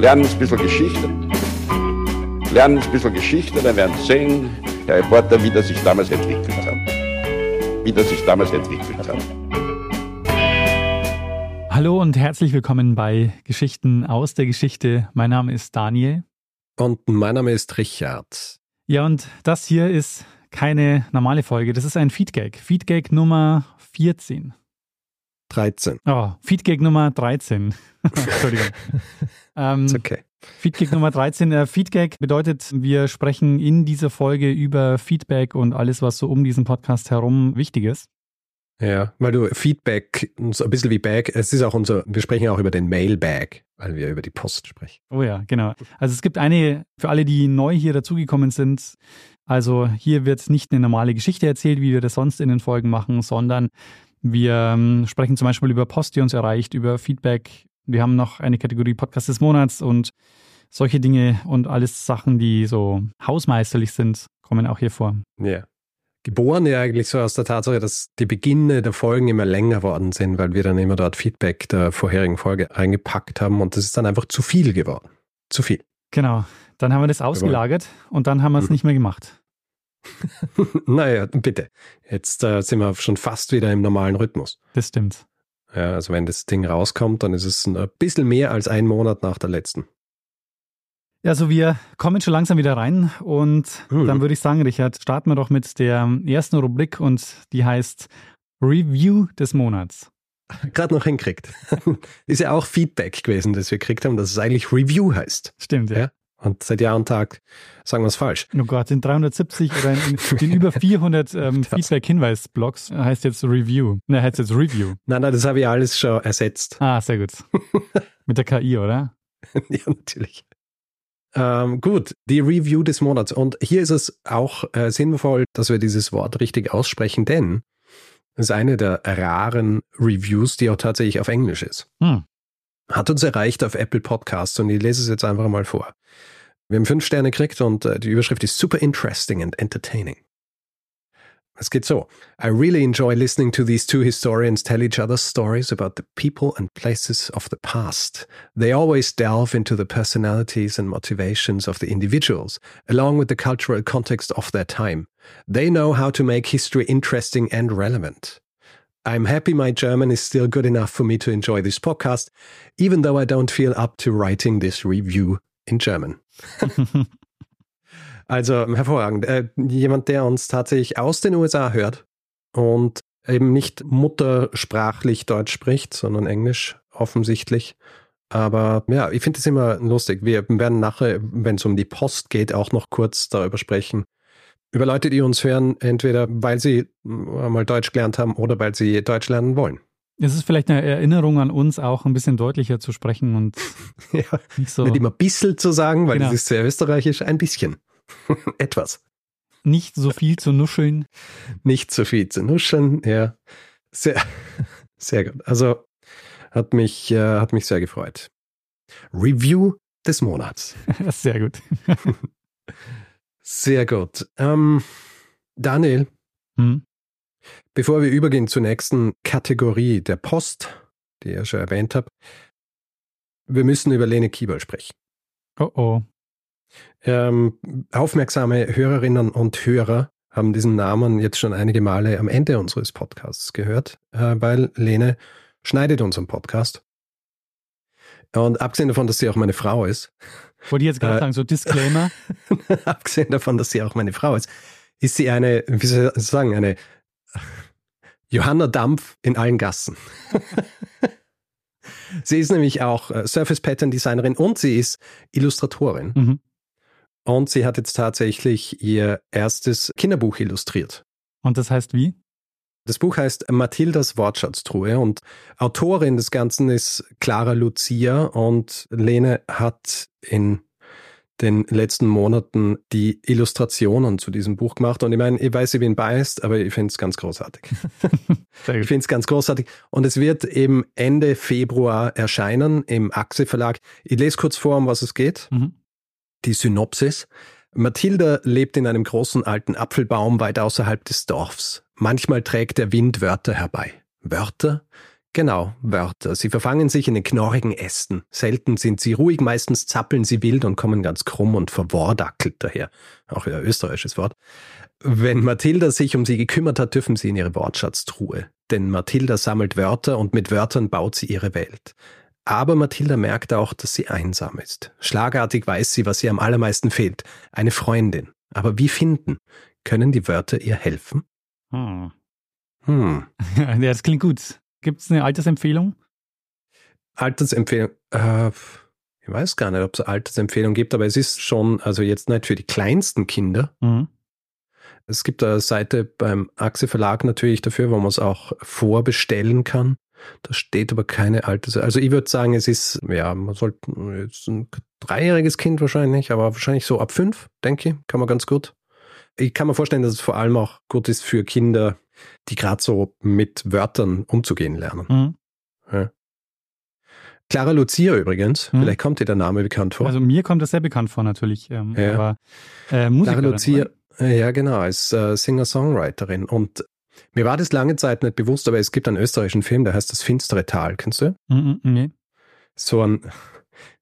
lernen ein bisschen Geschichte. Lernen ein bisschen Geschichte, dann werden Sie sehen, Herr Reporter, wie das sich damals entwickelt hat. Wie das sich damals entwickelt hat. Hallo und herzlich willkommen bei Geschichten aus der Geschichte. Mein Name ist Daniel. Und mein Name ist Richard. Ja, und das hier ist keine normale Folge. Das ist ein Feedgag. Feedgag Nummer 14. 13. Oh, Feedgag Nummer 13. Entschuldigung. ähm, ist okay. Feedgag Nummer 13. Äh, Feedgag bedeutet, wir sprechen in dieser Folge über Feedback und alles, was so um diesen Podcast herum wichtig ist. Ja, weil du Feedback, so ein bisschen wie Bag, es ist auch unser, wir sprechen auch über den Mailbag, weil wir über die Post sprechen. Oh ja, genau. Also es gibt eine, für alle, die neu hier dazugekommen sind, also hier wird nicht eine normale Geschichte erzählt, wie wir das sonst in den Folgen machen, sondern wir ähm, sprechen zum Beispiel über Post, die uns erreicht, über Feedback. Wir haben noch eine Kategorie Podcast des Monats und solche Dinge und alles Sachen, die so hausmeisterlich sind, kommen auch hier vor. Ja. Geboren ja eigentlich so aus der Tatsache, dass die Beginne der Folgen immer länger worden sind, weil wir dann immer dort Feedback der vorherigen Folge eingepackt haben und das ist dann einfach zu viel geworden. Zu viel. Genau. Dann haben wir das ausgelagert und dann haben wir es mhm. nicht mehr gemacht. naja, bitte. Jetzt äh, sind wir schon fast wieder im normalen Rhythmus. Das stimmt. Ja, also wenn das Ding rauskommt, dann ist es ein bisschen mehr als ein Monat nach der letzten. Ja, also wir kommen schon langsam wieder rein und mhm. dann würde ich sagen, Richard, starten wir doch mit der ersten Rubrik und die heißt Review des Monats. Gerade noch hinkriegt. ist ja auch Feedback gewesen, das wir gekriegt haben, dass es eigentlich Review heißt. Stimmt, ja. ja? Und seit Jahr und Tag sagen wir es falsch. Oh Gott, in 370 oder in, in über 400 ähm, Feedback-Hinweis-Blogs heißt jetzt Review. Ne, heißt jetzt Review. Nein, nein, das habe ich alles schon ersetzt. Ah, sehr gut. Mit der KI, oder? ja, natürlich. Ähm, gut, die Review des Monats. Und hier ist es auch äh, sinnvoll, dass wir dieses Wort richtig aussprechen, denn es ist eine der raren Reviews, die auch tatsächlich auf Englisch ist. Hm. Hat uns erreicht auf Apple Podcasts und ich lese es jetzt einfach mal vor. Wir haben fünf Sterne gekriegt und äh, die Überschrift ist super interesting and entertaining. Es geht so. I really enjoy listening to these two historians tell each other stories about the people and places of the past. They always delve into the personalities and motivations of the individuals, along with the cultural context of their time. They know how to make history interesting and relevant. I'm happy my German is still good enough for me to enjoy this podcast, even though I don't feel up to writing this review in German. also hervorragend. Äh, jemand, der uns tatsächlich aus den USA hört und eben nicht muttersprachlich Deutsch spricht, sondern Englisch offensichtlich. Aber ja, ich finde es immer lustig. Wir werden nachher, wenn es um die Post geht, auch noch kurz darüber sprechen. Über Leute, die uns hören, entweder weil sie mal Deutsch gelernt haben oder weil sie Deutsch lernen wollen. Es ist vielleicht eine Erinnerung an uns, auch ein bisschen deutlicher zu sprechen und ja, nicht so. Nicht immer bissel zu sagen, weil genau. das ist sehr österreichisch, ein bisschen. Etwas. Nicht so viel zu nuscheln. Nicht so viel zu nuscheln, ja. Sehr, sehr gut. Also hat mich, äh, hat mich sehr gefreut. Review des Monats. sehr gut. Sehr gut. Ähm, Daniel, hm? Bevor wir übergehen zur nächsten Kategorie der Post, die ich schon erwähnt habe, wir müssen über Lene Kiebel sprechen. Oh oh. Ähm, aufmerksame Hörerinnen und Hörer haben diesen Namen jetzt schon einige Male am Ende unseres Podcasts gehört, äh, weil Lene schneidet unseren Podcast. Und abgesehen davon, dass sie auch meine Frau ist. Wollte ich jetzt gerade äh, sagen, so Disclaimer. abgesehen davon, dass sie auch meine Frau ist, ist sie eine, wie soll ich sagen, eine Johanna Dampf in allen Gassen. sie ist nämlich auch äh, Surface Pattern Designerin und sie ist Illustratorin. Mhm. Und sie hat jetzt tatsächlich ihr erstes Kinderbuch illustriert. Und das heißt wie? Das Buch heißt Mathildas Wortschatztruhe und Autorin des Ganzen ist Clara Lucia und Lene hat in den letzten Monaten die Illustrationen zu diesem Buch gemacht. Und ich meine, ich weiß, ich bin biased, aber ich finde es ganz großartig. ich finde es ganz großartig. Und es wird eben Ende Februar erscheinen im Achse Verlag. Ich lese kurz vor, um was es geht. Mhm. Die Synopsis. Mathilda lebt in einem großen alten Apfelbaum weit außerhalb des Dorfs. Manchmal trägt der Wind Wörter herbei. Wörter, Genau, Wörter. Sie verfangen sich in den knorrigen Ästen. Selten sind sie ruhig, meistens zappeln sie wild und kommen ganz krumm und verwordackelt daher. Auch wieder österreichisches Wort. Wenn Mathilda sich um sie gekümmert hat, dürfen sie in ihre Wortschatztruhe. Denn Mathilda sammelt Wörter und mit Wörtern baut sie ihre Welt. Aber Mathilda merkt auch, dass sie einsam ist. Schlagartig weiß sie, was ihr am allermeisten fehlt. Eine Freundin. Aber wie finden? Können die Wörter ihr helfen? Hm. Hm. Ja, das klingt gut. Gibt es eine Altersempfehlung? Altersempfehlung. Äh, ich weiß gar nicht, ob es eine Altersempfehlung gibt, aber es ist schon, also jetzt nicht für die kleinsten Kinder. Mhm. Es gibt eine Seite beim Axel Verlag natürlich dafür, wo man es auch vorbestellen kann. Da steht aber keine Alters. Also ich würde sagen, es ist, ja, man sollte jetzt ein dreijähriges Kind wahrscheinlich, aber wahrscheinlich so ab fünf, denke ich, kann man ganz gut. Ich kann mir vorstellen, dass es vor allem auch gut ist für Kinder, die gerade so mit Wörtern umzugehen lernen. Mhm. Ja. Clara Lucia übrigens, Mhm. vielleicht kommt dir der Name bekannt vor. Also mir kommt das sehr bekannt vor natürlich. Ähm, Ja. Aber äh, Clara Lucia, oder? ja genau, als äh, Singer-Songwriterin. Und mir war das lange Zeit nicht bewusst, aber es gibt einen österreichischen Film, der heißt Das finstere Tal. Kennst du? Mhm, mhm, nee. So ein,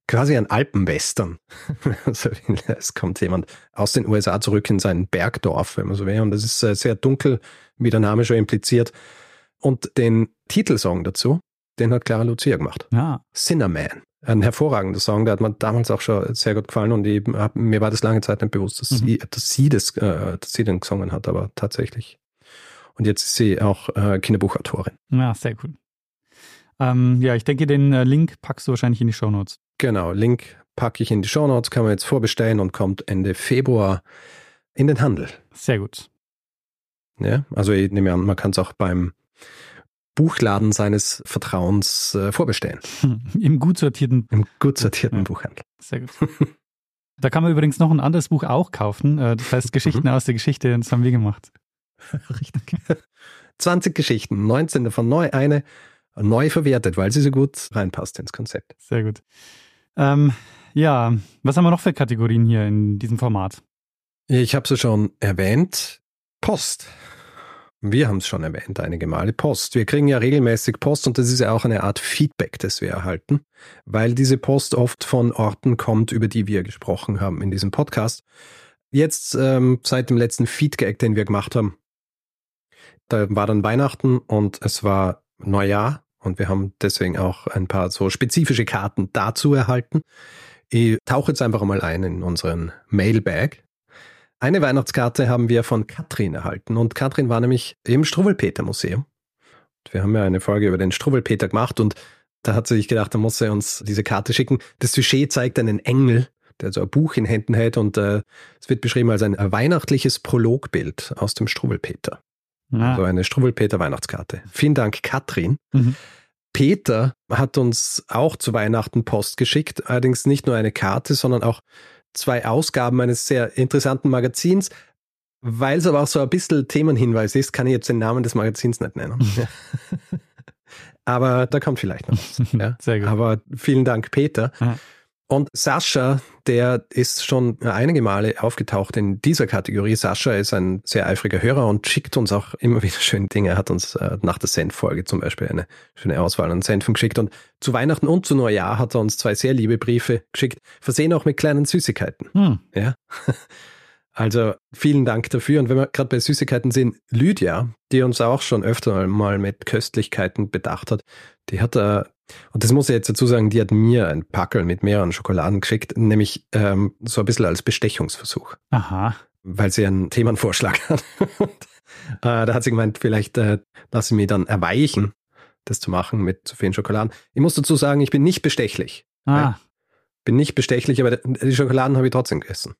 quasi ein Alpenwestern. Also, es kommt jemand aus den USA zurück in sein Bergdorf, wenn man so will. Und das ist äh, sehr dunkel, wie der Name schon impliziert. Und den Titelsong dazu, den hat Clara Lucia gemacht. Ja. Cinnamon. Ein hervorragender Song, der hat mir damals auch schon sehr gut gefallen und ich hab, mir war das lange Zeit nicht bewusst, dass, Mhm. sie, dass, sie, das, äh, dass sie den gesungen hat, aber tatsächlich. Und jetzt ist sie auch äh, Kinderbuchautorin. ja, sehr cool. Ähm, ja, ich denke, den äh, Link packst du wahrscheinlich in die Shownotes. Genau, Link packe ich in die Shownotes, kann man jetzt vorbestellen und kommt Ende Februar in den Handel. Sehr gut. Ja, also ich nehme an, man kann es auch beim Buchladen seines Vertrauens äh, vorbestellen. Im gut sortierten, Im gut sortierten Ja. Buchhandel. sehr gut. Da kann man übrigens noch ein anderes Buch auch kaufen. Äh, Das heißt Geschichten Mhm. aus der Geschichte. Das haben wir gemacht. Richtig. 20 Geschichten, 19 davon neu, eine neu verwertet, weil sie so gut reinpasst ins Konzept. Sehr gut. Ähm, ja, was haben wir noch für Kategorien hier in diesem Format? Ich habe es schon erwähnt. Post. Wir haben es schon erwähnt einige Male. Post. Wir kriegen ja regelmäßig Post und das ist ja auch eine Art Feedback, das wir erhalten, weil diese Post oft von Orten kommt, über die wir gesprochen haben in diesem Podcast. Jetzt ähm, seit dem letzten Feedback, den wir gemacht haben, da war dann Weihnachten und es war Neujahr und wir haben deswegen auch ein paar so spezifische Karten dazu erhalten. Ich tauche jetzt einfach mal ein in unseren Mailbag. Eine Weihnachtskarte haben wir von Katrin erhalten und Katrin war nämlich im Struwwelpeter Museum. Wir haben ja eine Folge über den Struwwelpeter gemacht und da hat sie sich gedacht, da muss sie uns diese Karte schicken. Das Sujet zeigt einen Engel, der so ein Buch in Händen hält und äh, es wird beschrieben als ein weihnachtliches Prologbild aus dem Struwwelpeter. Ah, Also eine Struwwelpeter Weihnachtskarte. Vielen Dank, Katrin. Mhm. Peter hat uns auch zu Weihnachten Post geschickt, allerdings nicht nur eine Karte, sondern auch zwei Ausgaben eines sehr interessanten Magazins. Weil es aber auch so ein bisschen Themenhinweis ist, kann ich jetzt den Namen des Magazins nicht nennen. aber da kommt vielleicht noch was. Ja. Sehr gut. Aber vielen Dank, Peter. Ja. Und Sascha, der ist schon einige Male aufgetaucht in dieser Kategorie. Sascha ist ein sehr eifriger Hörer und schickt uns auch immer wieder schöne Dinge. Er hat uns äh, nach der Senf-Folge zum Beispiel eine schöne Auswahl an Senfen geschickt. Und zu Weihnachten und zu Neujahr hat er uns zwei sehr liebe Briefe geschickt, versehen auch mit kleinen Süßigkeiten. Hm. Ja. Also vielen Dank dafür. Und wenn wir gerade bei Süßigkeiten sind, Lydia, die uns auch schon öfter mal mit Köstlichkeiten bedacht hat, die hat äh, und das muss ich jetzt dazu sagen, die hat mir ein Packel mit mehreren Schokoladen geschickt, nämlich ähm, so ein bisschen als Bestechungsversuch, Aha. weil sie einen Themenvorschlag hat. Und, äh, da hat sie gemeint, vielleicht äh, lasse ich mich dann erweichen, das zu machen mit zu vielen Schokoladen. Ich muss dazu sagen, ich bin nicht bestechlich. Ah, Bin nicht bestechlich, aber die Schokoladen habe ich trotzdem gegessen.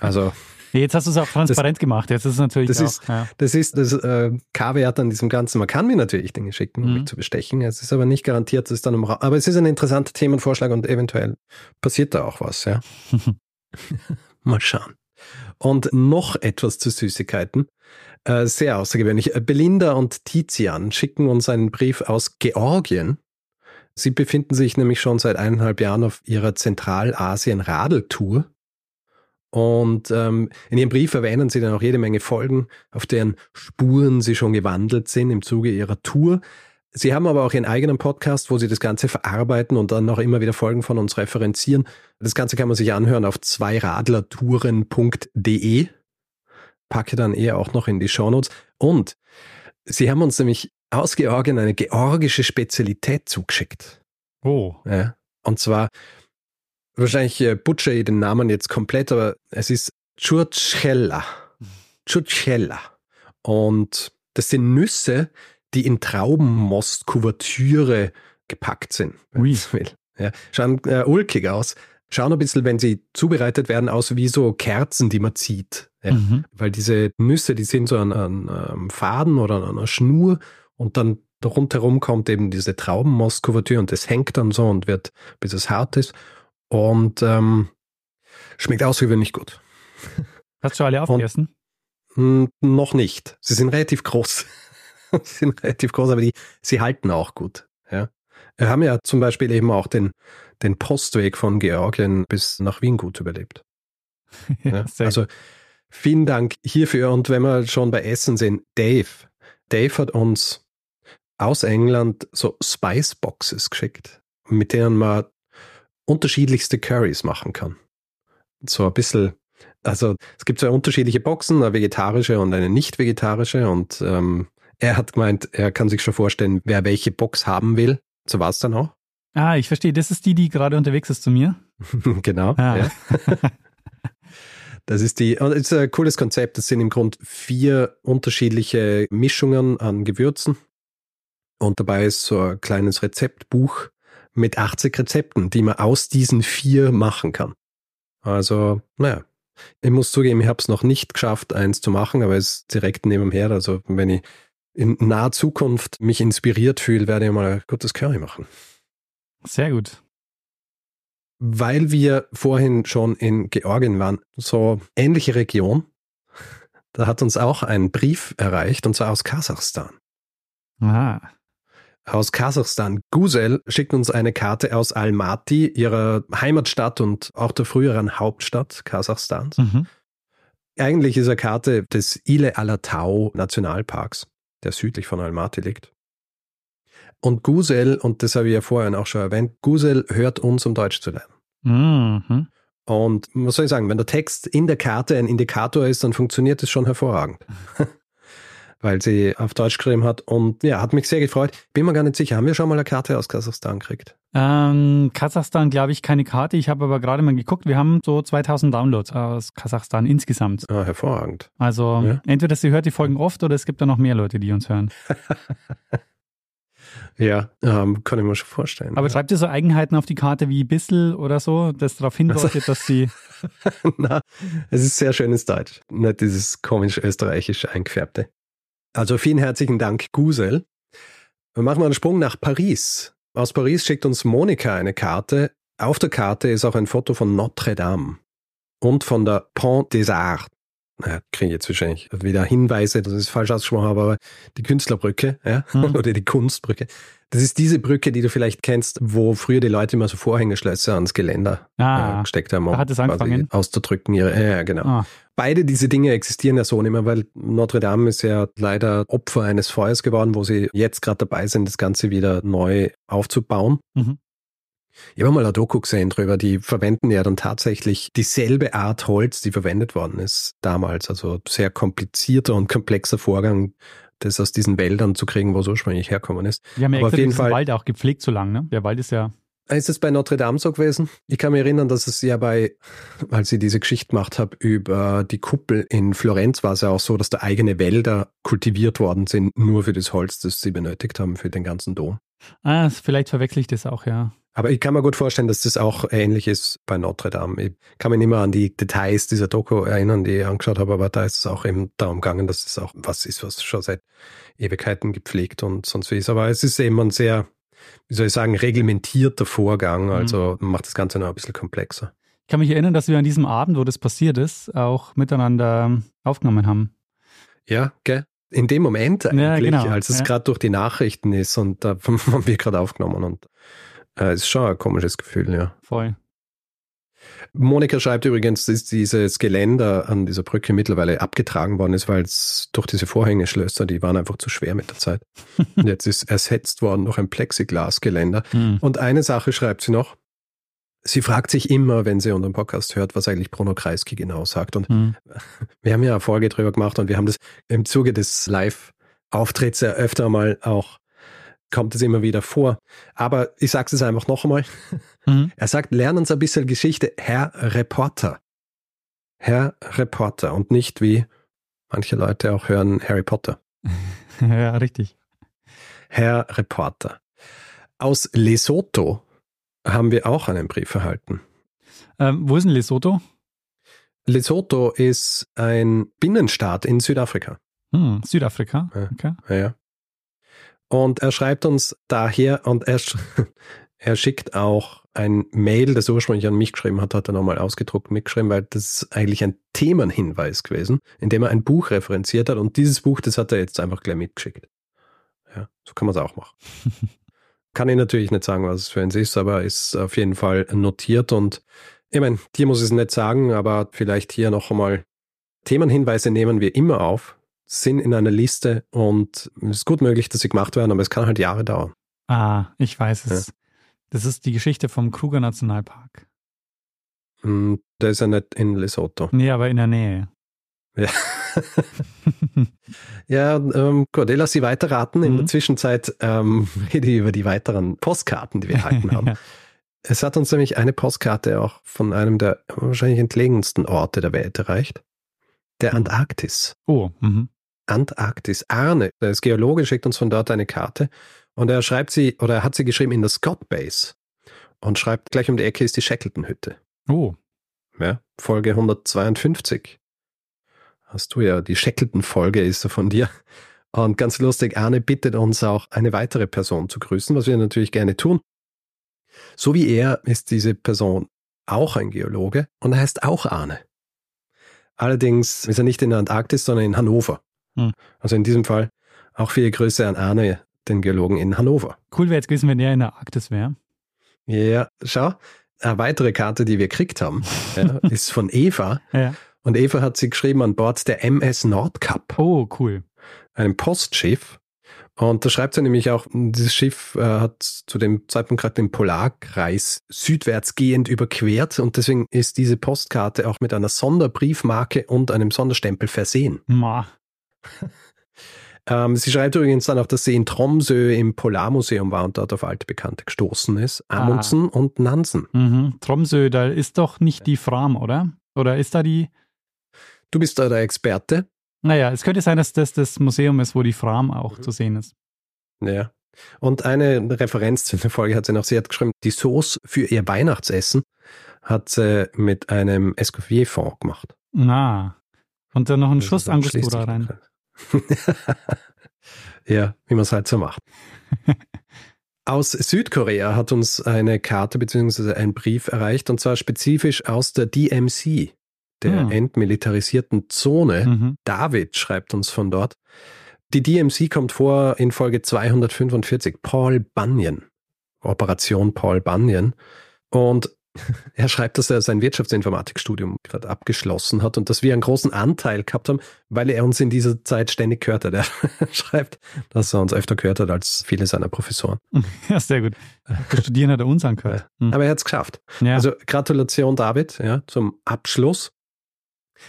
Also jetzt hast du es auch transparent gemacht. Jetzt ist es natürlich das auch, ist- ja. Das ist das äh, K-Wert an diesem Ganzen. Man kann mir natürlich Dinge schicken, um Mhm. mich zu bestechen. Es ist aber nicht garantiert, dass es dann um Aber es ist ein interessanter Themenvorschlag und eventuell passiert da auch was, ja. Mal schauen. Und noch etwas zu Süßigkeiten. Äh, sehr außergewöhnlich. Äh, Belinda und Tizian schicken uns einen Brief aus Georgien. Sie befinden sich nämlich schon seit eineinhalb Jahren auf ihrer Zentralasien-Radeltour. Und ähm, in ihrem Brief erwähnen sie dann auch jede Menge Folgen, auf deren Spuren sie schon gewandelt sind im Zuge ihrer Tour. Sie haben aber auch Ihren eigenen Podcast, wo Sie das Ganze verarbeiten und dann auch immer wieder Folgen von uns referenzieren. Das Ganze kann man sich anhören auf zweiradlertouren.de. Packe dann eher auch noch in die Shownotes. Und Sie haben uns nämlich aus Georgien eine georgische Spezialität zugeschickt. Oh. Ja. Und zwar, wahrscheinlich äh, butcher ich den Namen jetzt komplett, aber es ist Churchella. Churchella. Und das sind Nüsse, die in Traubenmostkuvertüre gepackt sind, Ui. Ja, schauen äh, ulkig aus. Schauen ein bisschen, wenn sie zubereitet werden, aus wie so Kerzen, die man zieht. Ja. Mhm. Weil diese Nüsse, die sind so an an einem Faden oder an einer Schnur und dann rundherum kommt eben diese Traubenmostkuvertür und das hängt dann so und wird, bis es hart ist. Und ähm, schmeckt außergewöhnlich gut. Hast du alle aufgegessen? Hm, noch nicht. Sie sind relativ groß. sie sind relativ groß, aber die, sie halten auch gut. Ja. Wir haben ja zum Beispiel eben auch den, den Postweg von Georgien bis nach Wien gut überlebt. Ja. Also vielen Dank hierfür. Und wenn wir schon bei Essen sind, Dave. Dave hat uns aus England so Spice Boxes geschickt, mit denen man unterschiedlichste Curries machen kann. So ein bisschen, also es gibt zwei unterschiedliche Boxen, eine vegetarische und eine nicht vegetarische. Und ähm, er hat gemeint, er kann sich schon vorstellen, wer welche Box haben will. So war es dann auch. Ah, ich verstehe. Das ist die, die gerade unterwegs ist zu mir. genau. Ah. Ja. Das ist die, und es ist ein cooles Konzept. Das sind im Grunde vier unterschiedliche Mischungen an Gewürzen. Und dabei ist so ein kleines Rezeptbuch mit 80 Rezepten, die man aus diesen vier machen kann. Also, naja. Ich muss zugeben, ich habe es noch nicht geschafft, eins zu machen, aber es ist direkt nebenher. Also, wenn ich in naher Zukunft mich inspiriert fühle, werde ich mal ein gutes Curry machen. Sehr gut. weil wir vorhin schon in Georgien waren, so ähnliche Region, da hat uns auch ein Brief erreicht, und zwar aus Kasachstan. Ah. Aus Kasachstan. Gusel schickt uns eine Karte aus Almaty, ihrer Heimatstadt und auch der früheren Hauptstadt Kasachstans. Mhm. Eigentlich ist eine Karte des Ile Alatau Nationalparks, der südlich von Almaty liegt. Und Gusel, und das habe ich ja vorhin auch schon erwähnt, Gusel hört uns, um Deutsch zu lernen. Mhm. Und was soll ich sagen, wenn der Text in der Karte ein Indikator ist, dann funktioniert es schon hervorragend. Weil sie auf Deutsch geschrieben hat und ja, hat mich sehr gefreut. Bin mir gar nicht sicher, haben wir schon mal eine Karte aus Kasachstan gekriegt? Ähm, Kasachstan, glaube ich, keine Karte. Ich habe aber gerade mal geguckt, wir haben so 2000 Downloads aus Kasachstan insgesamt. Ah, hervorragend. Also Ja. entweder sie hört die Folgen oft oder es gibt da noch mehr Leute, die uns hören. Ja, ähm, kann ich mir schon vorstellen. Aber ja. schreibt ihr so Eigenheiten auf die Karte wie Bissel oder so, das darauf hindeutet, dass sie. Na, es ist sehr schönes Deutsch, nicht dieses komisch österreichisch eingefärbte. Also vielen herzlichen Dank, Gusel. Wir machen mal einen Sprung nach Paris. Aus Paris schickt uns Monika eine Karte. Auf der Karte ist auch ein Foto von Notre Dame und von der Pont des Arts. Naja, kriege ich jetzt wahrscheinlich wieder Hinweise, dass ich es falsch ausgesprochen habe, aber die Künstlerbrücke, ja, Mhm. oder die Kunstbrücke. Das ist diese Brücke, die du vielleicht kennst, wo früher die Leute immer so Vorhängeschlösser ans Geländer äh, Ah, gesteckt haben, um hat es angefangen? auszudrücken. Ihre, ja, ja, genau. ah, Beide diese Dinge existieren ja so nicht mehr, weil Notre Dame ist ja leider Opfer eines Feuers geworden, wo sie jetzt gerade dabei sind, das Ganze wieder neu aufzubauen. Mhm. Ich habe mal eine Doku gesehen drüber, die verwenden ja dann tatsächlich dieselbe Art Holz, die verwendet worden ist damals. Also sehr komplizierter und komplexer Vorgang, das aus diesen Wäldern zu kriegen, wo es ursprünglich herkommen ist. wir haben ja Aber extra auf jeden Fall- Wald auch gepflegt so lange, ne? Der Wald ist ja. Ist es bei Notre Dame so gewesen? Ich kann mich erinnern, dass es ja bei, als ich diese Geschichte gemacht habe über die Kuppel in Florenz, war es ja auch so, dass da eigene Wälder kultiviert worden sind, nur für das Holz, das sie benötigt haben für den ganzen Dom. Ah, vielleicht verwechsel ich das auch, ja. Aber ich kann mir gut vorstellen, dass das auch ähnlich ist bei Notre Dame. Ich kann mich nicht mehr an die Details dieser Doku erinnern, die ich angeschaut habe, aber da ist es auch eben darum gegangen, dass es auch was ist, was schon seit Ewigkeiten gepflegt und sonst wie ist. Aber es ist eben ein sehr, wie soll ich sagen, reglementierter Vorgang. Also macht das Ganze noch ein bisschen komplexer. Ich kann mich erinnern, dass wir an diesem Abend, wo das passiert ist, auch miteinander aufgenommen haben. Ja, gell? In dem Moment eigentlich, Ja, genau, als es ja. gerade durch die Nachrichten ist und da haben wir gerade aufgenommen und äh, es ist schon ein komisches Gefühl, ja. Voll. Monika schreibt übrigens, dass dieses Geländer an dieser Brücke mittlerweile abgetragen worden ist, weil es durch diese Vorhängeschlösser, die waren einfach zu schwer mit der Zeit. Und jetzt ist ersetzt worden durch ein Plexiglasgeländer. Hm. Und eine Sache schreibt sie noch. Sie fragt sich immer, wenn sie unseren Podcast hört, was eigentlich Bruno Kreisky genau sagt. Und Hm. wir haben ja eine Folge drüber gemacht und wir haben das im Zuge des Live-Auftritts ja öfter mal auch, kommt es immer wieder vor. Aber ich sage es einfach noch einmal. Mhm. Er sagt, lernen Sie ein bisschen Geschichte, Herr Reporter. Herr Reporter und nicht wie manche Leute auch hören Harry Potter. ja, richtig. Herr Reporter. Aus Lesotho haben wir auch einen Brief erhalten. Ähm, wo ist denn Lesotho? Lesotho ist ein Binnenstaat in Südafrika. Hm, Südafrika. Ja. Okay. Ja, Ja. Und er schreibt uns daher und er, sch er schickt auch ein Mail, das ursprünglich an mich geschrieben hat, hat er nochmal ausgedruckt mitgeschrieben, weil das ist eigentlich ein Themenhinweis gewesen, in dem er ein Buch referenziert hat und dieses Buch, das hat er jetzt einfach gleich mitgeschickt. Ja, so kann man es auch machen. kann ich natürlich nicht sagen, was es für eins ist, aber ist auf jeden Fall notiert und ich meine, dir muss ich es nicht sagen, aber vielleicht hier noch einmal Themenhinweise nehmen wir immer auf, sind in einer Liste und es ist gut möglich, dass sie gemacht werden, aber es kann halt Jahre dauern. Ah, ich weiß es. Das ist die Geschichte vom Kruger Nationalpark. Hm, Der ist ja nicht in Lesotho. Nee, aber in der Nähe. Ja, ja ähm, gut, ich lasse Sie weiterraten. In Mhm. der Zwischenzeit ähm, rede ich über die weiteren Postkarten, die wir erhalten haben. Es hat uns nämlich eine Postkarte auch von einem der wahrscheinlich entlegensten Orte der Welt erreicht. Der Mhm. Antarktis. oh, mhm. Antarktis. Arne, der ist Geologe, schickt uns von dort eine Karte und er schreibt sie, oder er hat sie geschrieben in der Scott Base und schreibt gleich um die Ecke ist die Shackleton-Hütte. oh, Ja, Folge 152. Hast du ja, die Shackleton-Folge ist so von dir. Und ganz lustig, Arne bittet uns auch, eine weitere Person zu grüßen, was wir natürlich gerne tun. So wie er ist diese Person auch ein Geologe und er heißt auch Arne. Allerdings ist er nicht in der Antarktis, sondern in Hannover. Hm. Also in diesem Fall auch viele Grüße an Arne, den Geologen in Hannover. cool wäre jetzt gewesen, wenn er in der Arktis wäre. Ja, schau, eine weitere Karte, die wir gekriegt haben, ja, ist von Eva. Ja. Und Eva hat sie geschrieben an Bord der MS Nordkap, Oh, cool. einem Postschiff. Und da schreibt sie nämlich auch, dieses Schiff äh, hat zu dem Zeitpunkt gerade den Polarkreis südwärts gehend überquert und deswegen ist diese Postkarte auch mit einer Sonderbriefmarke und einem Sonderstempel versehen. Ma. Ähm, sie schreibt übrigens dann auch, dass sie in Tromsø im Polarmuseum war und dort auf alte Bekannte gestoßen ist. Amundsen und Nansen. Mhm. Tromsø, da ist doch nicht die Fram, oder? Oder ist da die? Du bist da der Experte. Naja, es könnte sein, dass das das Museum ist, wo die Fram auch Mhm. zu sehen ist. Ja. Und eine Referenz zu der Folge hat sie noch, sie hat geschrieben, die Sauce für ihr Weihnachtsessen hat sie mit einem Escoffier-Fond gemacht. Na. Und dann noch ein Das Schuss Angostura rein. schließlich- ja, wie man es halt so macht. Aus Südkorea hat uns eine Karte bzw. ein Brief erreicht und zwar spezifisch aus der DMC, der Hm. entmilitarisierten Zone. Mhm. David schreibt uns von dort. Die DMC kommt vor in Folge 245. Paul Bunyan. Operation Paul Bunyan. Und er schreibt, dass er sein Wirtschaftsinformatikstudium gerade abgeschlossen hat und dass wir einen großen Anteil gehabt haben, weil er uns in dieser Zeit ständig gehört hat. Er schreibt, dass er uns öfter gehört hat als viele seiner Professoren. Ja, sehr gut. Das Studieren hat er uns angehört. Mhm. Aber er hat es geschafft. Ja. Also Gratulation, David, ja, zum Abschluss.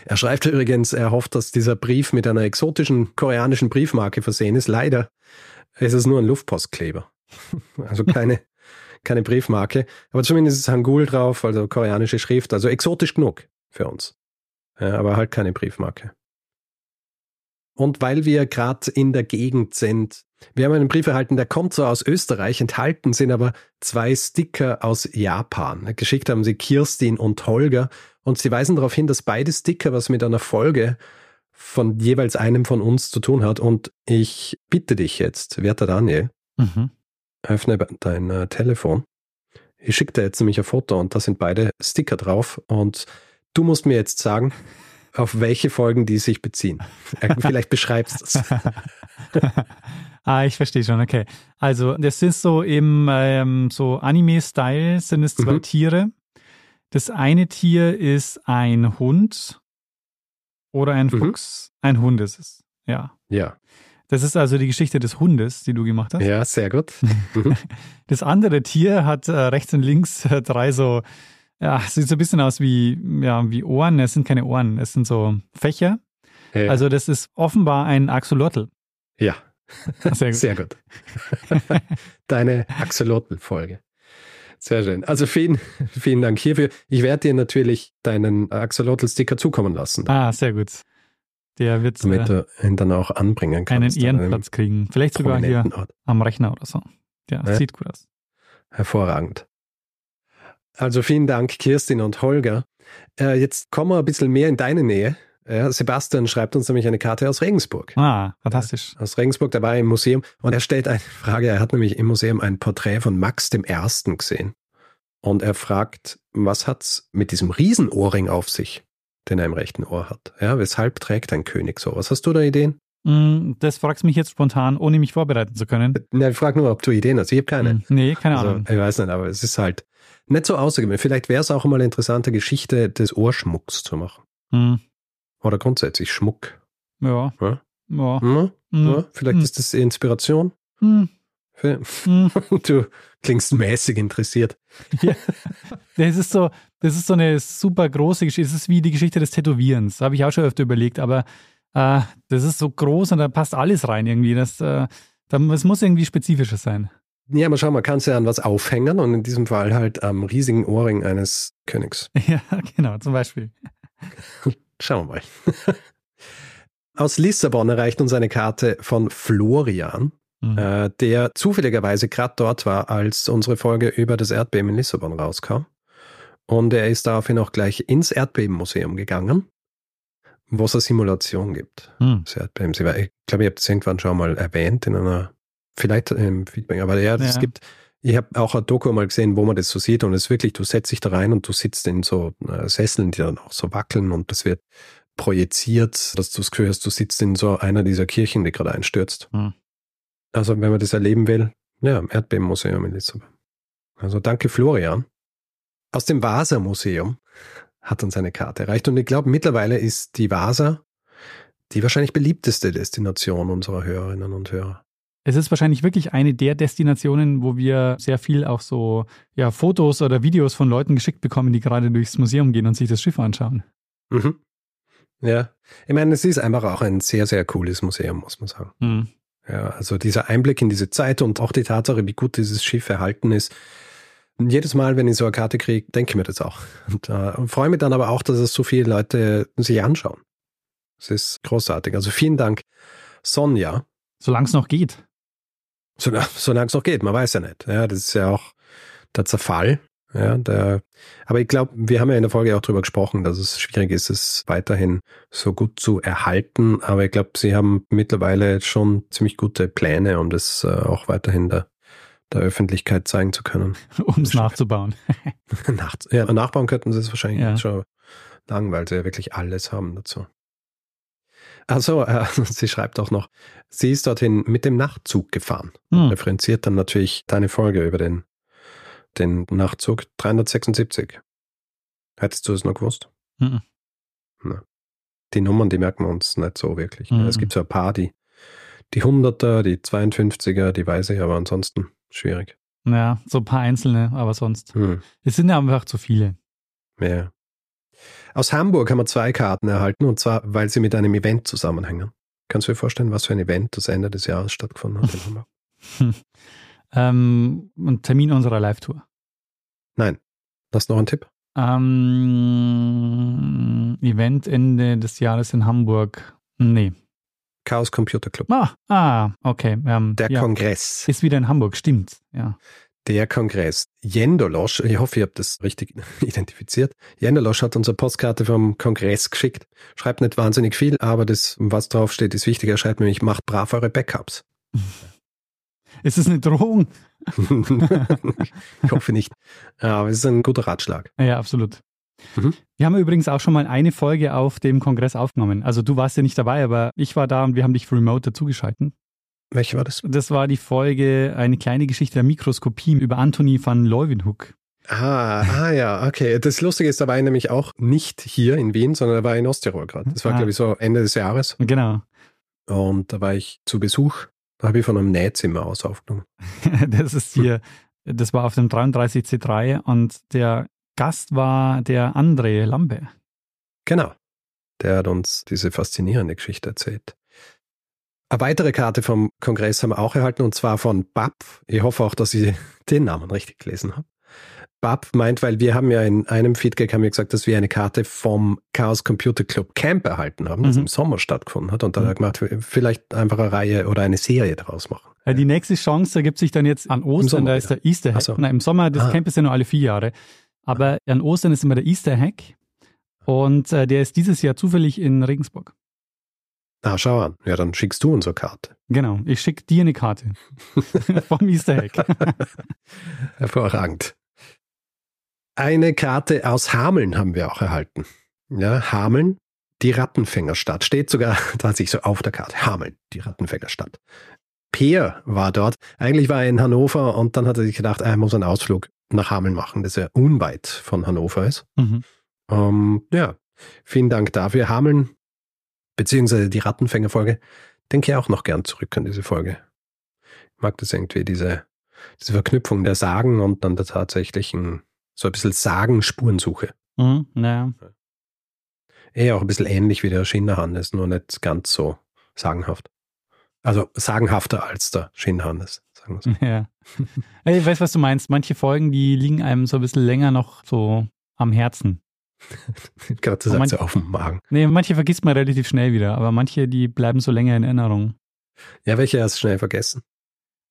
Er schreibt übrigens, er hofft, dass dieser Brief mit einer exotischen koreanischen Briefmarke versehen ist. Leider ist es nur ein Luftpostkleber. Also keine, keine Briefmarke. Aber zumindest ist Hangul drauf, also koreanische Schrift. Also exotisch genug für uns. Ja, aber halt keine Briefmarke. Und weil wir gerade in der Gegend sind, wir haben einen Brief erhalten, der kommt so aus Österreich, enthalten sind aber zwei Sticker aus Japan. Geschickt haben sie Kirstin und Holger und sie weisen darauf hin, dass beide Sticker was mit einer Folge von jeweils einem von uns zu tun hat. Und ich bitte dich jetzt, werter Daniel, Mhm. Öffne dein äh, Telefon. Ich schicke dir jetzt nämlich ein Foto und da sind beide Sticker drauf und du musst mir jetzt sagen, auf welche Folgen die sich beziehen. Äh, Vielleicht beschreibst du es. ah, ich verstehe schon, okay. Also, das ist so im ähm, so Anime-Style sind es zwei Mhm. Tiere, Das eine Tier ist ein Hund oder ein Mhm. Fuchs. Ein Hund ist es, ja. Ja. Das ist also die Geschichte des Hundes, die du gemacht hast. Ja, sehr gut. Mhm. Das andere Tier hat äh, rechts und links äh, drei so, ja, sieht so ein bisschen aus wie, ja, wie Ohren. Es sind keine Ohren, es sind so Fächer. Ja. Also das ist offenbar ein Axolotl. ja, Sehr gut. sehr gut. Deine Axolotl-Folge. Sehr schön. Also vielen, vielen Dank hierfür. Ich werde dir natürlich deinen Axolotl-Sticker zukommen lassen, Ah, sehr gut. Der wird damit äh, du ihn dann auch anbringen einen kannst. an einem Ehrenplatz kriegen. Vielleicht sogar hier Ort. am Rechner oder so. Ja, Ja. sieht gut aus. Hervorragend. Also vielen Dank, Kirstin und Holger. Äh, jetzt kommen wir ein bisschen mehr in deine Nähe. Ja, Sebastian schreibt uns nämlich eine Karte aus Regensburg. Ah, fantastisch. Aus Regensburg, war im Museum und er stellt eine Frage. Er hat nämlich im Museum ein Porträt von Max dem Ersten gesehen. Und er fragt, was hat's mit diesem Riesenohrring auf sich, den er im rechten Ohr hat? Ja, weshalb trägt ein König so? Was hast du da Ideen? Mm, Das fragst mich jetzt spontan, ohne mich vorbereiten zu können. Na, ich frage nur, ob du Ideen hast. Ich habe keine. Mm, Nee, keine Also, Ahnung. ich weiß nicht, aber es ist halt nicht so außergewöhnlich. Vielleicht wäre es auch mal eine interessante Geschichte des Ohrschmucks zu machen. Mm, Oder grundsätzlich Schmuck. Ja. Ja. Ja. Hm? Mm, Ja, vielleicht ist das Inspiration. Für, du klingst mäßig interessiert. Das ist so, das ist so eine super große Geschichte. Es ist wie die Geschichte des Tätowierens. Habe ich auch schon öfter überlegt, aber äh, das ist so groß und da passt alles rein irgendwie. Das, äh, da, es muss irgendwie spezifischer sein. Ja, aber schau, man kann es ja an was aufhängen und in diesem Fall halt am riesigen Ohrring eines Königs. Ja, genau, zum Beispiel. Schauen wir mal. Aus Lissabon erreicht uns eine Karte von Florian, Mhm. äh, der zufälligerweise gerade dort war, als unsere Folge über das Erdbeben in Lissabon rauskam. Und er ist daraufhin auch gleich ins Erdbebenmuseum gegangen, wo es eine Simulation gibt. Hm. des Erdbebens. Ich, war- ich glaube, ich habe das irgendwann schon mal erwähnt in einer, vielleicht im Feedback, aber ja, es Ja. gibt, ich habe auch ein Doku mal gesehen, wo man das so sieht und es ist wirklich, du setzt dich da rein und du sitzt in so äh, Sesseln, die dann auch so wackeln und das wird projiziert, dass du das Gefühl hast, du sitzt in so einer dieser Kirchen, die gerade einstürzt. Hm. Also wenn man das erleben will, ja, im Erdbebenmuseum in Lissabon. Also danke Florian. Aus dem Vasa-Museum hat uns eine Karte erreicht und ich glaube, mittlerweile ist die Vasa die wahrscheinlich beliebteste Destination unserer Hörerinnen und Hörer. Es ist wahrscheinlich wirklich eine der Destinationen, wo wir sehr viel auch so ja, Fotos oder Videos von Leuten geschickt bekommen, die gerade durchs Museum gehen und sich das Schiff anschauen. Mhm. Ja, ich meine, es ist einfach auch ein sehr, sehr cooles Museum, muss man sagen. Hm. Ja, also dieser Einblick in diese Zeit und auch die Tatsache, wie gut dieses Schiff erhalten ist. Jedes Mal, wenn ich so eine Karte kriege, denke ich mir das auch. Und, äh, und freue mich dann aber auch, dass es so viele Leute sich anschauen. Es ist großartig. Also vielen Dank, Sonja. Solange es noch geht. Solange solange es noch geht, man weiß ja nicht. Ja, das ist ja auch der Zerfall. Ja, der, aber ich glaube, wir haben ja in der Folge auch drüber gesprochen, dass es schwierig ist, es weiterhin so gut zu erhalten. Aber ich glaube, sie haben mittlerweile schon ziemlich gute Pläne, um das äh, auch weiterhin der, der Öffentlichkeit zeigen zu können. um es nachzubauen. Nach, ja, nachbauen könnten sie es wahrscheinlich Ja. schon lang, weil sie ja wirklich alles haben dazu. Also, äh, sie schreibt auch noch, sie ist dorthin mit dem Nachtzug gefahren. Hm. Referenziert dann natürlich deine Folge über den, den Nachtzug 376. Hättest du es noch gewusst? Mhm. Na. Die Nummern, die merken wir uns nicht so wirklich. Mhm. Es gibt so ein paar, die, die 100er, die 52er, die weiß ich, aber ansonsten schwierig. Ja, so ein paar einzelne, aber sonst. Hm. Es sind ja einfach zu viele. Ja. Aus Hamburg haben wir zwei Karten erhalten und zwar, weil sie mit einem Event zusammenhängen. Kannst du dir vorstellen, was für ein Event das Ende des Jahres stattgefunden hat in Hamburg? Ähm, ein Termin unserer Live-Tour. Nein. Hast du noch einen Tipp? Ähm, Event Ende des Jahres in Hamburg. Nee. Chaos Computer Club. Ah, ah okay. Ähm, Der ja. Kongress. Ist wieder in Hamburg, stimmt. Ja. Der Kongress. Jendolosch, ich hoffe, ihr habt das richtig identifiziert. Jendolosch hat unsere Postkarte vom Kongress geschickt. Schreibt nicht wahnsinnig viel, aber das, was draufsteht, ist wichtig. Er schreibt nämlich, macht brav eure Backups. Ist es eine Drohung? ich hoffe nicht. Aber es ist ein guter Ratschlag. Ja, absolut. Mhm. Wir haben übrigens auch schon mal eine Folge auf dem Kongress aufgenommen. Also du warst ja nicht dabei, aber ich war da und wir haben dich remote dazugeschalten. Welche war das? Das war die Folge Eine kleine Geschichte der Mikroskopie über Anthony van Leeuwenhoek. Ah, ah ja, okay. Das Lustige ist, da war ich nämlich auch nicht hier in Wien, sondern da war in Osttirol gerade. Das war, ah. glaube ich, so Ende des Jahres. Genau. Und da war ich zu Besuch. Da habe ich von einem Nähzimmer aus aufgenommen. das ist hier, das war auf dem 33C3 und der Gast war der André Lambe. Genau. Der hat uns diese faszinierende Geschichte erzählt. Eine weitere Karte vom Kongress haben wir auch erhalten und zwar von BAP. Ich hoffe auch, dass ich den Namen richtig gelesen habe. BAP meint, weil wir haben ja in einem Feedback haben wir gesagt, dass wir eine Karte vom Chaos Computer Club Camp erhalten haben, das mhm. im Sommer stattgefunden hat. Und da hat er gemacht, vielleicht einfach eine Reihe oder eine Serie daraus machen. Ja, die nächste Chance ergibt sich dann jetzt an Ostern, da ist der Easter Hack. So. Nein, im Sommer, das ah. Camp ist ja nur alle vier Jahre. Aber an Ostern ist immer der Easter Hack. Und äh, der ist dieses Jahr zufällig in Regensburg. Ah, schau an. Ja, dann schickst du unsere Karte. Genau, ich schicke dir eine Karte vom Easter Egg. Hervorragend. Eine Karte aus Hameln haben wir auch erhalten. Ja, Hameln, die Rattenfängerstadt. Steht sogar tatsächlich so auf der Karte. Hameln, die Rattenfängerstadt. Peer war dort. Eigentlich war er in Hannover und dann hat er sich gedacht, er muss einen Ausflug nach Hameln machen, das ja unweit von Hannover ist. Mhm. Ähm, ja, vielen Dank dafür. Hameln beziehungsweise die Rattenfängerfolge, denke ich auch noch gern zurück an diese Folge. Ich mag das irgendwie, diese, diese Verknüpfung der Sagen und dann der tatsächlichen, so ein bisschen Sagen-Spurensuche. Mhm, naja. Eher auch ein bisschen ähnlich wie der Schinderhannes, nur nicht ganz so sagenhaft. Also sagenhafter als der Schinderhannes, sagen wir so. Ja. Ich weiß, was du meinst. Manche Folgen, die liegen einem so ein bisschen länger noch so am Herzen. Gerade sagt manche, auf dem Magen. Nee, manche vergisst man relativ schnell wieder, aber manche, die bleiben so länger in Erinnerung. Ja, welche hast du schnell vergessen?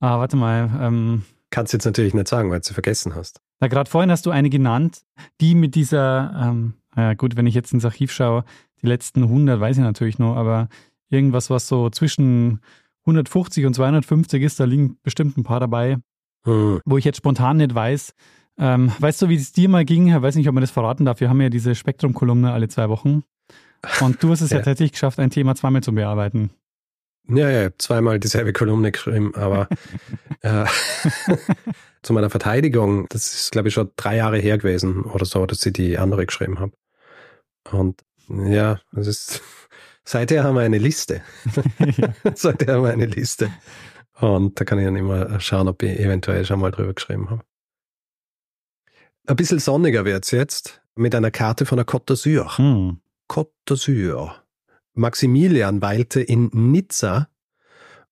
Ah, warte mal. Ähm, Kannst jetzt natürlich nicht sagen, weil du sie vergessen hast. Na, gerade vorhin hast du eine genannt, die mit dieser, ähm, ja gut, wenn ich jetzt ins Archiv schaue, die letzten 100 weiß ich natürlich nur, aber irgendwas, was so zwischen 150 und 250 ist, da liegen bestimmt ein paar dabei, hm. wo ich jetzt spontan nicht weiß, ähm, weißt du, wie es dir mal ging? Ich weiß nicht, ob man das verraten darf. Wir haben ja diese Spektrum-Kolumne alle zwei Wochen. Und du hast es ja. ja tatsächlich geschafft, ein Thema zweimal zu bearbeiten. Ja, ja, zweimal dieselbe Kolumne geschrieben, aber äh, zu meiner Verteidigung, das ist, glaube ich, schon drei Jahre her gewesen oder so, dass ich die andere geschrieben habe. Und ja, das ist, seither haben wir eine Liste. seither haben wir eine Liste. Und da kann ich dann immer schauen, ob ich eventuell schon mal drüber geschrieben habe. Ein bisschen sonniger wird's jetzt mit einer Karte von der Côte d'Azur. Hm. Côte d'Azur. Maximilian weilte in Nizza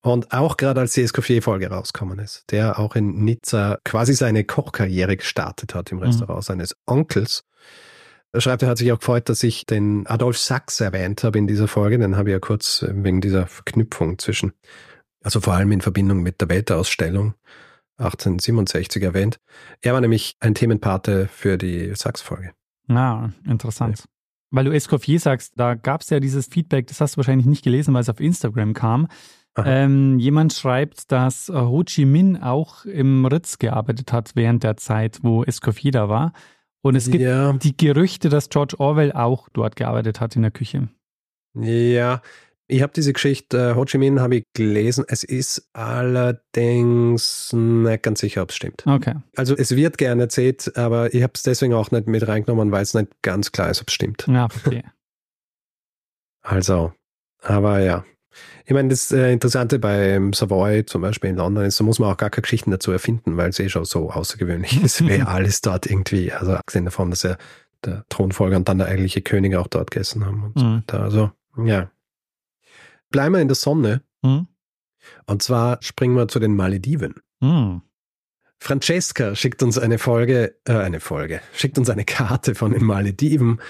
und auch gerade als die Escoffier-Folge rausgekommen ist, der auch in Nizza quasi seine Kochkarriere gestartet hat im hm. Restaurant mhm. seines Onkels. Er schreibt, er hat sich auch gefreut, dass ich den Adolf Sachs erwähnt habe in dieser Folge. Den habe ich ja kurz wegen dieser Verknüpfung zwischen, also vor allem in Verbindung mit der Weltausstellung 1867 erwähnt. Er war nämlich ein Themenpate für die Sachs-Folge. Ah, interessant. Ja. Weil du Escoffier sagst, da gab es ja dieses Feedback, das hast du wahrscheinlich nicht gelesen, weil es auf Instagram kam. Ähm, jemand schreibt, dass Ho Chi Minh auch im Ritz gearbeitet hat während der Zeit, wo Escoffier da war. Und es gibt ja. die Gerüchte, dass George Orwell auch dort gearbeitet hat in der Küche. Ja, ich habe diese Geschichte, äh, Ho Chi Minh habe ich gelesen. Es ist allerdings nicht ganz sicher, ob es stimmt. Okay. Also es wird gerne erzählt, aber ich habe es deswegen auch nicht mit reingenommen, weil es nicht ganz klar ist, ob es stimmt. Ja, okay. Also, aber ja. Ich meine, das äh, Interessante beim Savoy zum Beispiel in London ist, da muss man auch gar keine Geschichten dazu erfinden, weil es eh schon so außergewöhnlich ist, wer alles dort irgendwie, also abgesehen davon, dass ja der Thronfolger und dann der eigentliche König auch dort gegessen haben und mhm. so weiter. Also, ja bleiben wir in der Sonne. Mhm. Und zwar springen wir zu den Malediven. Mhm. Francesca schickt uns eine Folge, äh, eine Folge, schickt uns eine Karte von den Malediven,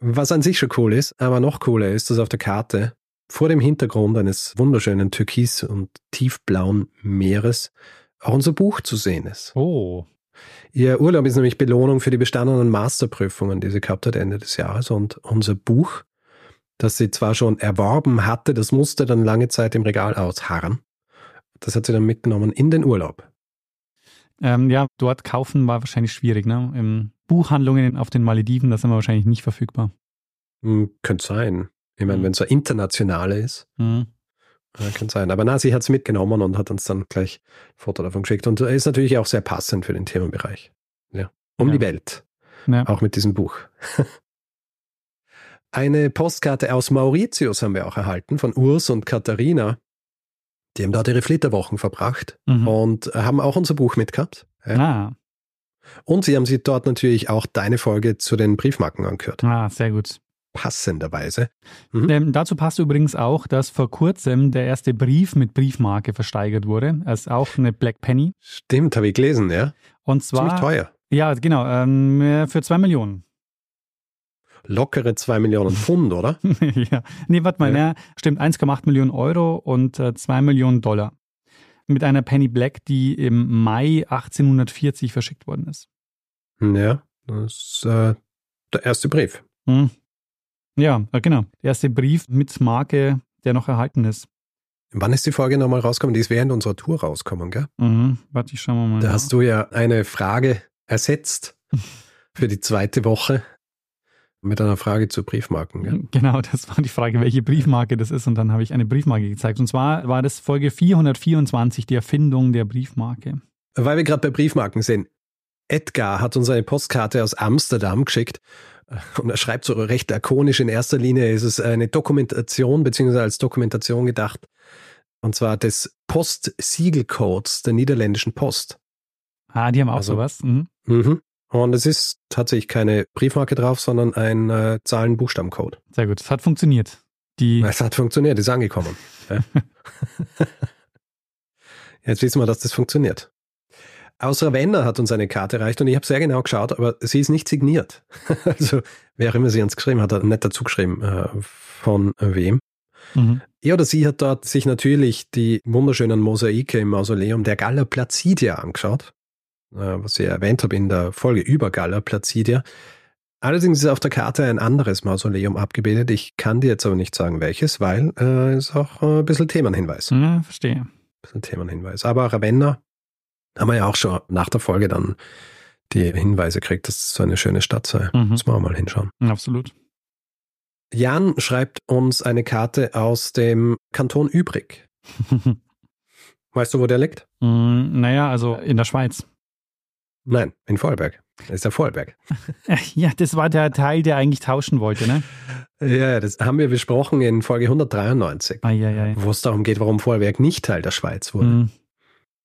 was an sich schon cool ist, aber noch cooler ist, dass auf der Karte vor dem Hintergrund eines wunderschönen Türkis- und tiefblauen Meeres auch unser Buch zu sehen ist. Oh. Ihr Urlaub ist nämlich Belohnung für die bestandenen Masterprüfungen, die sie gehabt hat Ende des Jahres. Und unser Buch das sie zwar schon erworben hatte, das musste dann lange Zeit im Regal ausharren. Das hat sie dann mitgenommen in den Urlaub. Ähm, ja, dort kaufen war wahrscheinlich schwierig, ne? Im Buchhandlungen auf den Malediven, das sind wir wahrscheinlich nicht verfügbar. Hm, könnte sein. Ich meine, mhm. wenn es so internationale ist, mhm. äh, könnte sein. Aber na, sie hat es mitgenommen und hat uns dann gleich ein Foto davon geschickt. Und ist natürlich auch sehr passend für den Themenbereich. Ja. um Ja. die Welt. Ja. Auch mit diesem Buch. Eine Postkarte aus Mauritius haben wir auch erhalten, von Urs und Katharina. Die haben dort ihre Flitterwochen verbracht Mhm. und haben auch unser Buch mitgehabt. Ja. Ah, Und sie haben sich dort natürlich auch deine Folge zu den Briefmarken angehört. ah, sehr gut. Passenderweise. Mhm. Ähm, dazu passt übrigens auch, dass vor kurzem der erste Brief mit Briefmarke versteigert wurde. Ist auch eine Black Penny. Stimmt, habe ich gelesen, ja. Und Ziemlich zwar. teuer. Ja, genau, ähm, für zwei Millionen. Lockere zwei Millionen Pfund, oder? ja. Nee, warte mal, Ja. ne, stimmt, 1,8 Millionen Euro und äh, 2 Millionen Dollar. Mit einer Penny Black, die im Mai 1840 verschickt worden ist. Ja, das ist äh, der erste Brief. Hm. Ja, äh, genau. Der erste Brief mit Marke, der noch erhalten ist. Wann ist die Folge nochmal rausgekommen? Die ist während unserer Tour rausgekommen, gell? Mhm. Warte, ich schau mal. Da nach. hast du ja eine Frage ersetzt für die zweite Woche mit einer Frage zu Briefmarken. Gell? Genau, das war die Frage, welche Briefmarke das ist. Und dann habe ich eine Briefmarke gezeigt. Und zwar war das Folge 424, die Erfindung der Briefmarke. Weil wir gerade bei Briefmarken sind. Edgar hat uns eine Postkarte aus Amsterdam geschickt und er schreibt so recht lakonisch. In erster Linie ist es eine Dokumentation beziehungsweise als Dokumentation gedacht und zwar des Postsiegelcodes der niederländischen Post. Ah, die haben auch Also- sowas. Mhm. Mhm. Und es ist tatsächlich keine Briefmarke drauf, sondern ein äh, Zahlen-Buchstaben-Code. Sehr gut. Es hat funktioniert. Die, Es hat funktioniert, ist angekommen. Ja. Jetzt wissen wir, dass das funktioniert. Aus Ravenna hat uns eine Karte erreicht und ich habe sehr genau geschaut, aber sie ist nicht signiert. Also wer auch immer sie uns geschrieben hat, hat nicht dazu geschrieben, äh, von wem. mhm. Er oder sie hat dort sich natürlich die wunderschönen Mosaike im Mausoleum der Galla Placidia angeschaut, was ich erwähnt habe in der Folge über Galla Placidia. Allerdings ist auf der Karte ein anderes Mausoleum abgebildet. Ich kann dir jetzt aber nicht sagen, welches, weil äh, ist auch äh, ein bisschen Themenhinweis. ja, verstehe. Ein bisschen Themenhinweis. Aber Ravenna haben wir ja auch schon nach der Folge dann die Hinweise gekriegt, dass es so eine schöne Stadt sei. Mhm. Muss man auch mal hinschauen. Absolut. Jan schreibt uns eine Karte aus dem Kanton Übrig. Weißt du, wo der liegt? Mm, naja, also in der Schweiz. Nein, in Vorarlberg. Das ist der Vorarlberg. Ja, das war der Teil, der eigentlich tauschen wollte, ne? Ja, das haben wir besprochen in Folge 193, Eieiei. wo es darum geht, warum Vorarlberg nicht Teil der Schweiz wurde. Mhm.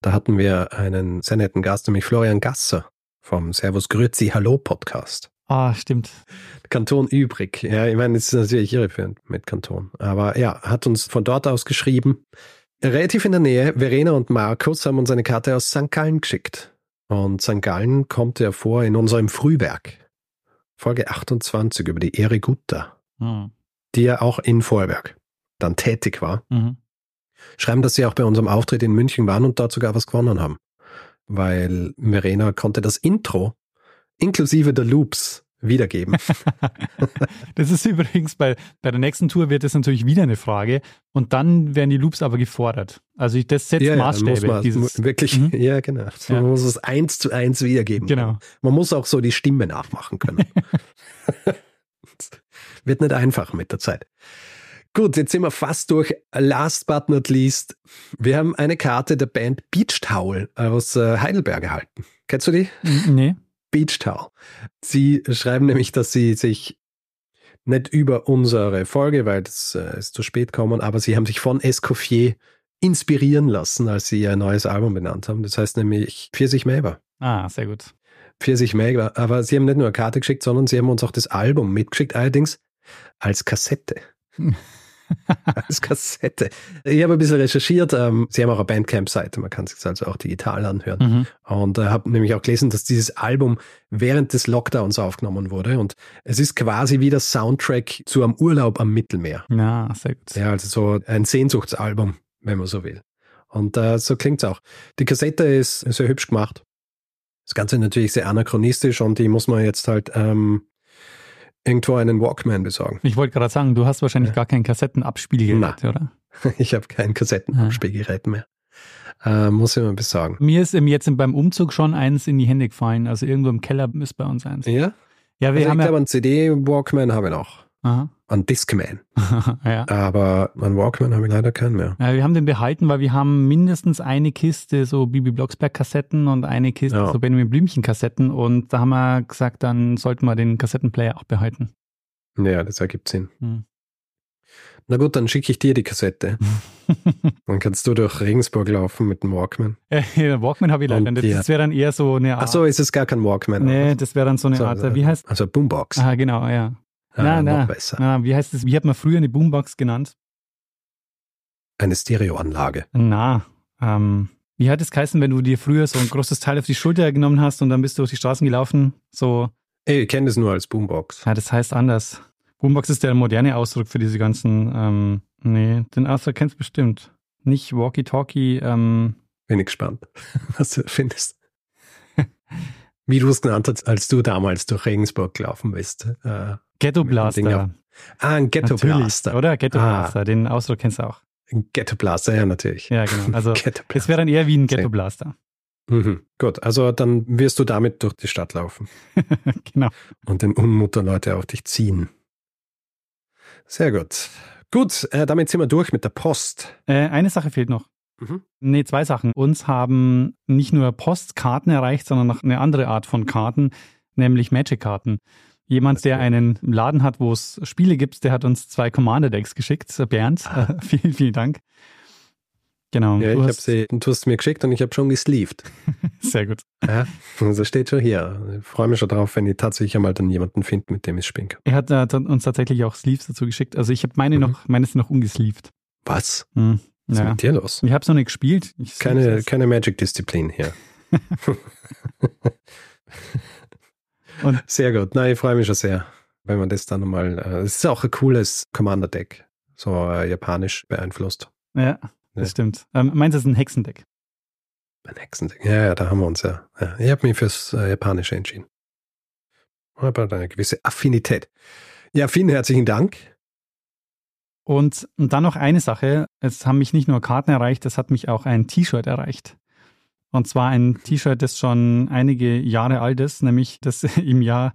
Da hatten wir einen sehr netten Gast, nämlich Florian Gasser vom Servus Grüezi Hallo Podcast. Ah, stimmt. Kanton übrig. Ja, ich meine, es ist natürlich irreführend mit Kanton. Aber ja, hat uns von dort aus geschrieben. Relativ in der Nähe, Verena und Markus haben uns eine Karte aus St. Gallen geschickt. Und St. Gallen kommt ja vor in unserem Frühwerk. Folge 28 über die Ehre Gutta, Mhm. die ja auch in Vorarlberg dann tätig war. Mhm. Schreiben, dass sie auch bei unserem Auftritt in München waren und dort sogar was gewonnen haben. Weil Verena konnte das Intro inklusive der Loops wiedergeben. Das ist übrigens bei, bei der nächsten Tour wird das natürlich wieder eine Frage und dann werden die Loops aber gefordert. Also ich, das setzt dann Maßstäbe. man dieses, wirklich, Mhm. ja, genau. Ja. Man muss es eins zu eins wiedergeben. genau. Man muss auch so die Stimme nachmachen können. Wird nicht einfach mit der Zeit. Gut, jetzt sind wir fast durch. Last but not least, wir haben eine Karte der Band Beach Towel aus äh, Heidelberg erhalten. Kennst du die? Nee. Beach Towel. Sie schreiben nämlich, dass sie sich nicht über unsere Folge, weil das äh, ist zu spät kommen, aber sie haben sich von Escoffier inspirieren lassen, als sie ihr neues Album benannt haben. Das heißt nämlich Pfirsich Melba. Ah, sehr gut. Pfirsich Melba. Aber sie haben nicht nur eine Karte geschickt, sondern sie haben uns auch das Album mitgeschickt, allerdings als Kassette. als Kassette. Ich habe ein bisschen recherchiert. Ähm, sie haben auch eine Bandcamp-Seite, man kann es sich also auch digital anhören. Mhm. Und äh, habe nämlich auch gelesen, dass dieses Album während des Lockdowns aufgenommen wurde. Und es ist quasi wie das Soundtrack zu einem Urlaub am Mittelmeer. Ja, sehr gut. Ja, also so ein Sehnsuchtsalbum, wenn man so will. Und äh, so klingt's auch. Die Kassette ist sehr hübsch gemacht. Das Ganze natürlich sehr anachronistisch und die muss man jetzt halt ähm, irgendwo einen Walkman besorgen. Ich wollte gerade sagen, du hast wahrscheinlich Ja. gar kein Kassettenabspielgerät, oder? Ich habe kein Kassettenabspielgerät mehr. Äh, muss ich mal besorgen. Mir ist im, jetzt beim Umzug schon eins in die Hände gefallen. Also irgendwo im Keller ist bei uns eins. Ja? Ja, wir Also ich haben ja. glaube, einen CD-Walkman habe ich noch. Aha. Einen Discman. ja. Aber einen Walkman habe ich leider keinen mehr. Ja, wir haben den behalten, weil wir haben mindestens eine Kiste so Bibi Blocksberg Kassetten und eine Kiste Ja. so Benjamin Blümchen Kassetten und da haben wir gesagt, dann sollten wir den Kassettenplayer auch behalten. Ja, das ergibt Sinn. Hm. Na gut, dann schicke ich dir die Kassette. Dann kannst du durch Regensburg laufen mit dem Walkman. Äh, Walkman habe ich leider nicht. Das wäre dann eher so eine Art. Ach so, ist es gar kein Walkman. Nee, das wäre dann so eine So, Art, also- wie heißt Also Boombox. Ah, genau, ja. Ah, na, noch besser. na, wie heißt das? Wie hat man früher eine Boombox genannt? Eine Stereoanlage. Na, ähm, wie hat es geheißen, wenn du dir früher so ein großes Teil auf die Schulter genommen hast und dann bist du durch die Straßen gelaufen? So, ich kenne das nur als Boombox. ja, das heißt anders. Boombox ist der moderne Ausdruck für diese ganzen, ähm, nee, den Ausdruck kennst du bestimmt. Nicht Walkie-Talkie, ähm, Bin ich gespannt, was du findest. Wie du es genannt hast, als du damals durch Regensburg gelaufen bist. Äh, Ghetto Blaster. ah, ein Ghetto Natürlich, Blaster. Oder? Ghetto Ah. Blaster, den Ausdruck kennst du auch. Ein Ghetto Blaster, ja, natürlich. Ja, genau. Also, es wäre dann eher wie ein Ghetto Blaster. Mhm. Gut, also dann wirst du damit durch die Stadt laufen genau. und den Unmut der Leute auf dich ziehen. Sehr gut. Gut, äh, damit sind wir durch mit der Post. Äh, eine Sache fehlt noch. Mhm. Nee, zwei Sachen. Uns haben nicht nur Postkarten erreicht, sondern noch eine andere Art von Karten, nämlich Magic-Karten. Jemand, der einen Laden hat, wo es Spiele gibt, der hat uns zwei Commander-Decks geschickt. Bernd, Ah. äh, vielen, vielen Dank. Genau. Ja, ich du habe hast, sie, du hast mir geschickt und ich habe schon gesleeved. sehr gut. Ja, also steht schon hier. Ich freue mich schon drauf, wenn ich tatsächlich einmal dann jemanden finde, mit dem ich spielen kann. Er hat äh, uns tatsächlich auch Sleeves dazu geschickt. Also ich habe meine Mhm. noch, meine sind noch ungesleeved. Was? Hm. Was ist Ja. mit dir los? Ich habe es noch nicht gespielt. Ich Keine, keine Magic-Disziplin hier. Und- sehr gut. Nein, ich freue mich schon sehr, wenn man das dann nochmal. äh, Es ist auch ein cooles Commander-Deck. So äh, japanisch beeinflusst. es. Ja, das Ja. stimmt. Ähm, meins ist ein Hexendeck. Ein Hexendeck. Ja, ja, da haben wir uns ja. ja ich habe mich fürs äh, Japanische entschieden. Aber eine gewisse Affinität. Ja, vielen herzlichen Dank. Und, und dann noch eine Sache. Es haben mich nicht nur Karten erreicht, es hat mich auch ein T-Shirt erreicht. Und zwar ein T-Shirt, das schon einige Jahre alt ist, nämlich das im Jahr,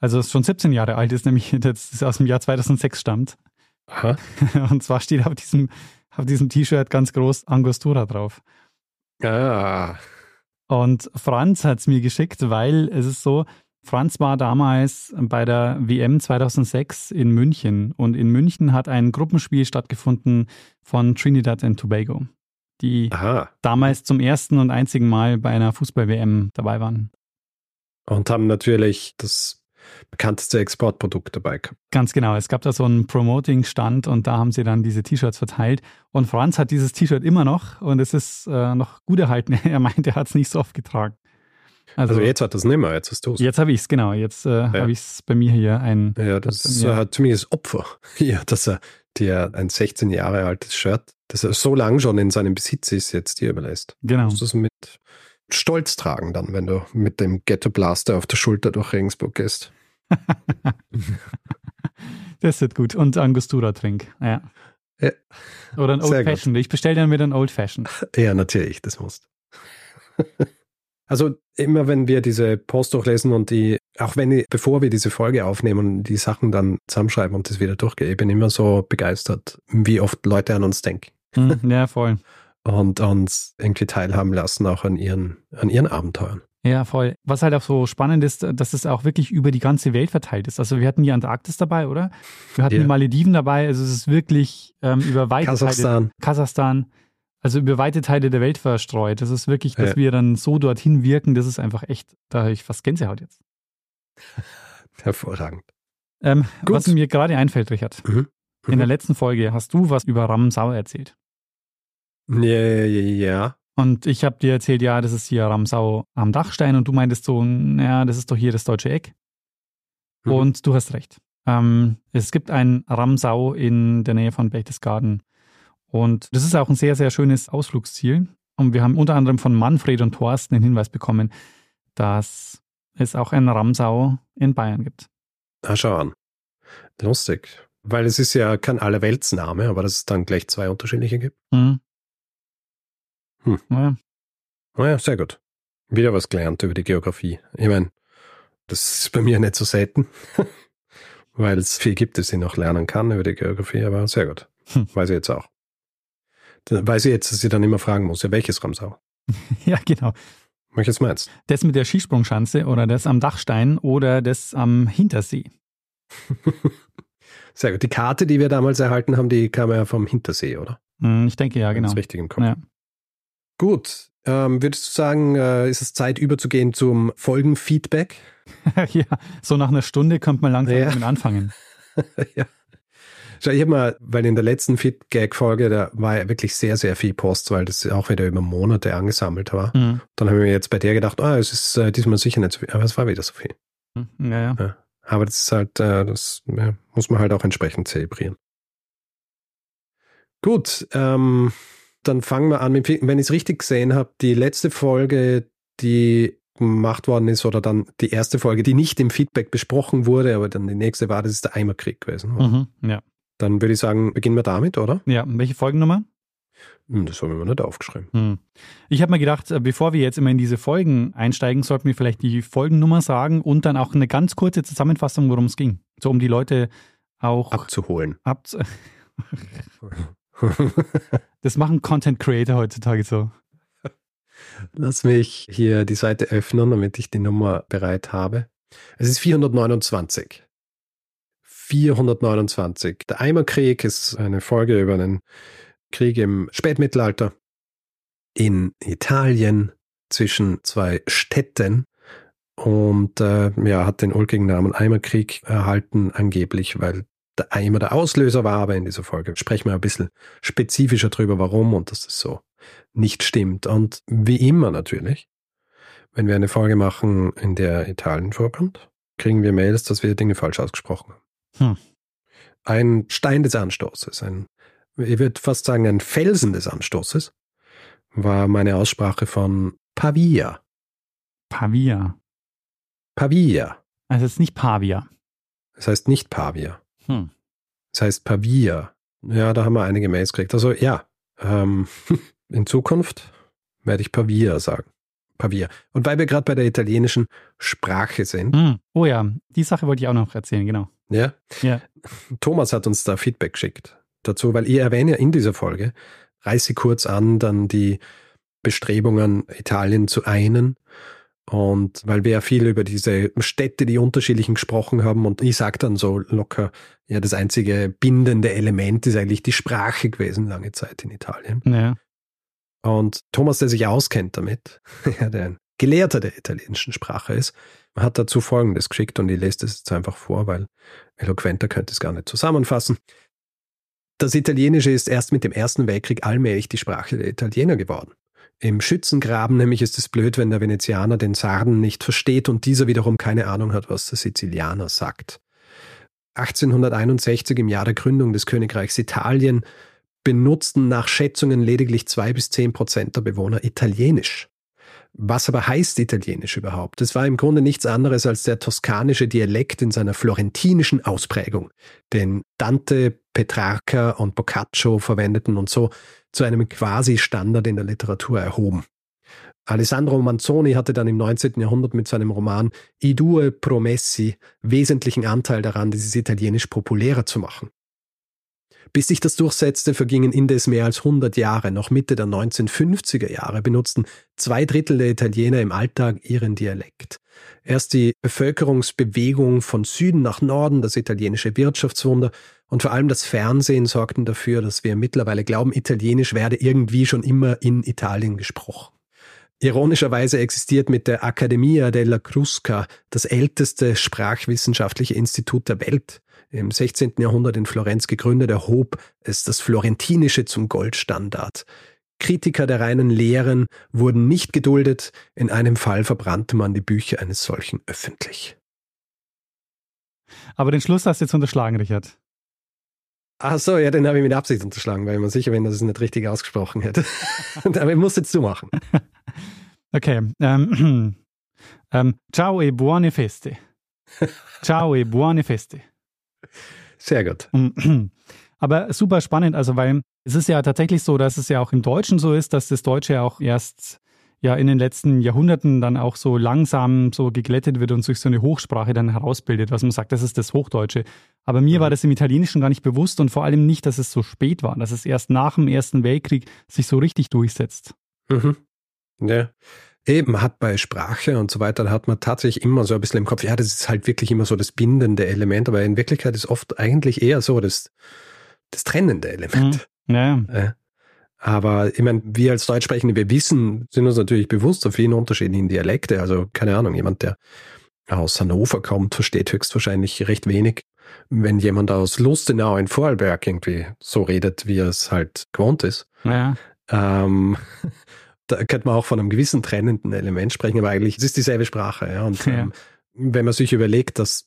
also es schon 17 Jahre alt ist, nämlich das, das aus dem Jahr 2006 stammt. Aha. Und zwar steht auf diesem, auf diesem T-Shirt ganz groß Angostura drauf. Ah, Und Franz hat es mir geschickt, weil es ist so, Franz war damals bei der WM 2006 in München und in München hat ein Gruppenspiel stattgefunden von Trinidad and Tobago, die aha. damals zum ersten und einzigen Mal bei einer Fußball-WM dabei waren. Und haben natürlich das bekannteste Exportprodukt dabei gehabt. Ganz genau, es gab da so einen Promoting-Stand und da haben sie dann diese T-Shirts verteilt. Und Franz hat dieses T-Shirt immer noch und es ist äh, noch gut erhalten. Er meint, er hat es nicht so oft getragen. Also, jetzt hat das nicht mehr, jetzt hast du es. Jetzt habe ich es, genau. Jetzt äh, habe ich es bei mir hier ein. Ja, das ist Ja. äh, zumindest Opfer hier, dass er dir ein 16 Jahre altes Shirt, das er so lang schon in seinem Besitz ist, jetzt dir überlässt. Genau. Du musst es mit Stolz tragen dann, wenn du mit dem Ghetto Blaster auf der Schulter durch Regensburg gehst. Das wird gut. Und Angostura Trink. Ja. Ja. Oder ein Sehr Old gut. Fashioned. Ich bestelle dann wieder ein Old Fashioned. Ja, natürlich, das musst. Also immer wenn wir diese Post durchlesen und die, auch wenn ich, bevor wir diese Folge aufnehmen und die Sachen dann zusammenschreiben und das wieder durchgehe, ich bin immer so begeistert, wie oft Leute an uns denken Hm, ja, voll. und uns irgendwie teilhaben lassen, auch an ihren, an ihren Abenteuern. Ja, voll. Was halt auch so spannend ist, dass es auch wirklich über die ganze Welt verteilt ist. Also wir hatten die Antarktis dabei, oder? Wir hatten Ja. die Malediven dabei. Also es ist wirklich ähm, über weite Teile, Kasachstan. Kasachstan, also über weite Teile der Welt verstreut. Das ist wirklich, dass Ja. wir dann so dorthin wirken. Das ist einfach echt, da habe ich fast Gänsehaut jetzt. Hervorragend. Ähm, was mir gerade einfällt, Richard. Mhm. In der letzten Folge hast du was über Ramsau erzählt. Ja, ja, ja. Und ich habe dir erzählt, ja, das ist hier Ramsau am Dachstein und du meintest so, naja, das ist doch hier das deutsche Eck. Mhm. Und du hast recht. Ähm, es gibt ein Ramsau in der Nähe von Berchtesgaden. Und das ist auch ein sehr, sehr schönes Ausflugsziel. Und wir haben unter anderem von Manfred und Thorsten den Hinweis bekommen, dass es auch ein Ramsau in Bayern gibt. Ah, schau an. Lustig. Weil es ist ja kein Allerweltsname, aber dass es dann gleich zwei unterschiedliche gibt. Mhm. Hm. Naja, Naja, sehr gut. Wieder was gelernt über die Geografie. Ich meine, das ist bei mir nicht so selten. weil es viel gibt, das ich noch lernen kann über die Geografie, aber sehr gut. Hm. Weiß ich jetzt auch. Dann weiß ich jetzt, dass ich dann immer fragen muss, ja, welches Ramsau? ja, genau. Welches meinst Das mit der Skisprungschanze oder das am Dachstein oder das am Hintersee? Sehr gut. Die Karte, die wir damals erhalten haben, die kam ja vom Hintersee, oder? Hm, ich denke ja, genau. Das richtig im Kopf. Ja. Gut. Ähm, würdest du sagen, äh, ist es Zeit überzugehen zum Folgenfeedback? ja, so nach einer Stunde könnte man langsam ja. damit anfangen. ja. Schau, ich habe mal, weil in der letzten Fit-Gag-Folge, da war ja wirklich sehr, sehr viel Post, weil das auch wieder über Monate angesammelt war. Mhm. Dann habe ich mir jetzt bei der gedacht, ah, es ist äh, diesmal sicher nicht so viel, aber es war wieder so viel. Mhm. Ja, ja. ja. Aber das ist halt, äh, das ja, muss man halt auch entsprechend zelebrieren. Gut, ähm, dann fangen wir an mit, wenn ich es richtig gesehen habe, die letzte Folge, die gemacht worden ist, oder dann die erste Folge, die nicht im Feedback besprochen wurde, aber dann die nächste war, das ist der Eimerkrieg gewesen. Mhm, ja. Dann würde ich sagen, beginnen wir damit, oder? Ja, welche Folgennummer? Hm, das haben wir nicht aufgeschrieben. Hm. Ich habe mir gedacht, äh, bevor wir jetzt immer in diese Folgen einsteigen, sollten wir vielleicht die Folgennummer sagen und dann auch eine ganz kurze Zusammenfassung, worum es ging. So um die Leute auch abzuholen. Abzu das machen Content Creator heutzutage so. Lass mich hier die Seite öffnen, damit ich die Nummer bereit habe. Es ist 429. 429. Der Eimerkrieg ist eine Folge über einen Krieg im Spätmittelalter in Italien zwischen zwei Städten und äh, ja, hat den ulkigen Namen Eimerkrieg erhalten, angeblich, weil der Eimer der Auslöser war, aber in dieser Folge sprechen wir ein bisschen spezifischer drüber, warum und dass das so nicht stimmt. Und wie immer natürlich, wenn wir eine Folge machen, in der Italien vorkommt, kriegen wir Mails, dass wir Dinge falsch ausgesprochen haben. Hm. Ein Stein des Anstoßes, ein, ich würde fast sagen, ein Felsen des Anstoßes, war meine Aussprache von Pavia. Pavia. Pavia. Also es ist nicht Pavia. Es heißt nicht Pavia. Hm. Es heißt Pavia. Ja, da haben wir einige Mails gekriegt. Also ja, ähm, in Zukunft werde ich Pavia sagen. Pavia. Und weil wir gerade bei der italienischen Sprache sind. Hm. Oh ja, die Sache wollte ich auch noch erzählen, genau. Ja? Ja. Thomas hat uns da Feedback geschickt dazu, weil ihr erwähnt ja in dieser Folge, reiße kurz an, dann die Bestrebungen, Italien zu einen. Und weil wir ja viel über diese Städte, die unterschiedlichen gesprochen haben, und ich sage dann so locker, ja, das einzige bindende Element ist eigentlich die Sprache gewesen, lange Zeit in Italien. Ja. Und Thomas, der sich auskennt damit, der ein Gelehrter der italienischen Sprache ist, hat dazu Folgendes geschickt und ich lese das jetzt einfach vor, weil eloquenter könnte es gar nicht zusammenfassen. Das Italienische ist erst mit dem Ersten Weltkrieg allmählich die Sprache der Italiener geworden. Im Schützengraben nämlich ist es blöd, wenn der Venezianer den Sarden nicht versteht und dieser wiederum keine Ahnung hat, was der Sizilianer sagt. 1861 im Jahr der Gründung des Königreichs Italien benutzten nach Schätzungen lediglich zwei bis zehn Prozent der Bewohner Italienisch. Was aber heißt Italienisch überhaupt? Es war im Grunde nichts anderes als der toskanische Dialekt in seiner florentinischen Ausprägung, den Dante, Petrarca und Boccaccio verwendeten und so zu einem quasi Standard in der Literatur erhoben. Alessandro Manzoni hatte dann im 19. Jahrhundert mit seinem Roman I due promessi wesentlichen Anteil daran, dieses Italienisch populärer zu machen. Bis sich das durchsetzte, vergingen indes mehr als 100 Jahre. Noch Mitte der 1950er Jahre benutzten zwei Drittel der Italiener im Alltag ihren Dialekt. Erst die Bevölkerungsbewegung von Süden nach Norden, das italienische Wirtschaftswunder und vor allem das Fernsehen sorgten dafür, dass wir mittlerweile glauben, Italienisch werde irgendwie schon immer in Italien gesprochen. Ironischerweise existiert mit der Accademia della Crusca das älteste sprachwissenschaftliche Institut der Welt im 16. Jahrhundert in Florenz gegründet, erhob es das Florentinische zum Goldstandard. Kritiker der reinen Lehren wurden nicht geduldet, in einem Fall verbrannte man die Bücher eines solchen öffentlich. Aber den Schluss hast du jetzt unterschlagen, Richard. Ach so, ja, den habe ich mit Absicht unterschlagen, weil ich mir sicher bin, dass ich es nicht richtig ausgesprochen hätte. Aber ich muss jetzt zumachen. Okay. Ähm, ähm, ciao e buone feste. Ciao e buone feste. Sehr gut. Aber super spannend, also weil es ist ja tatsächlich so, dass es ja auch im Deutschen so ist, dass das Deutsche ja auch erst ja in den letzten Jahrhunderten dann auch so langsam so geglättet wird und sich so eine Hochsprache dann herausbildet, was man sagt, das ist das Hochdeutsche. Aber mir war das im Italienischen gar nicht bewusst und vor allem nicht, dass es so spät war, dass es erst nach dem Ersten Weltkrieg sich so richtig durchsetzt. Mhm. Ja. Eben hat bei Sprache und so weiter, da hat man tatsächlich immer so ein bisschen im Kopf, ja, das ist halt wirklich immer so das bindende Element, aber in Wirklichkeit ist oft eigentlich eher so das, das trennende Element. Mhm. Ja. Ja. Aber ich meine, wir als Deutschsprechende, wir wissen, sind uns natürlich bewusst auf vielen unterschiedlichen Dialekte. Also keine Ahnung, jemand, der aus Hannover kommt, versteht höchstwahrscheinlich recht wenig. Wenn jemand aus Lustenau in Vorarlberg irgendwie so redet, wie er es halt gewohnt ist, Ja. ähm, da könnte man auch von einem gewissen trennenden Element sprechen, aber eigentlich es ist dieselbe Sprache. Ja. Und Ja. ähm, wenn man sich überlegt, dass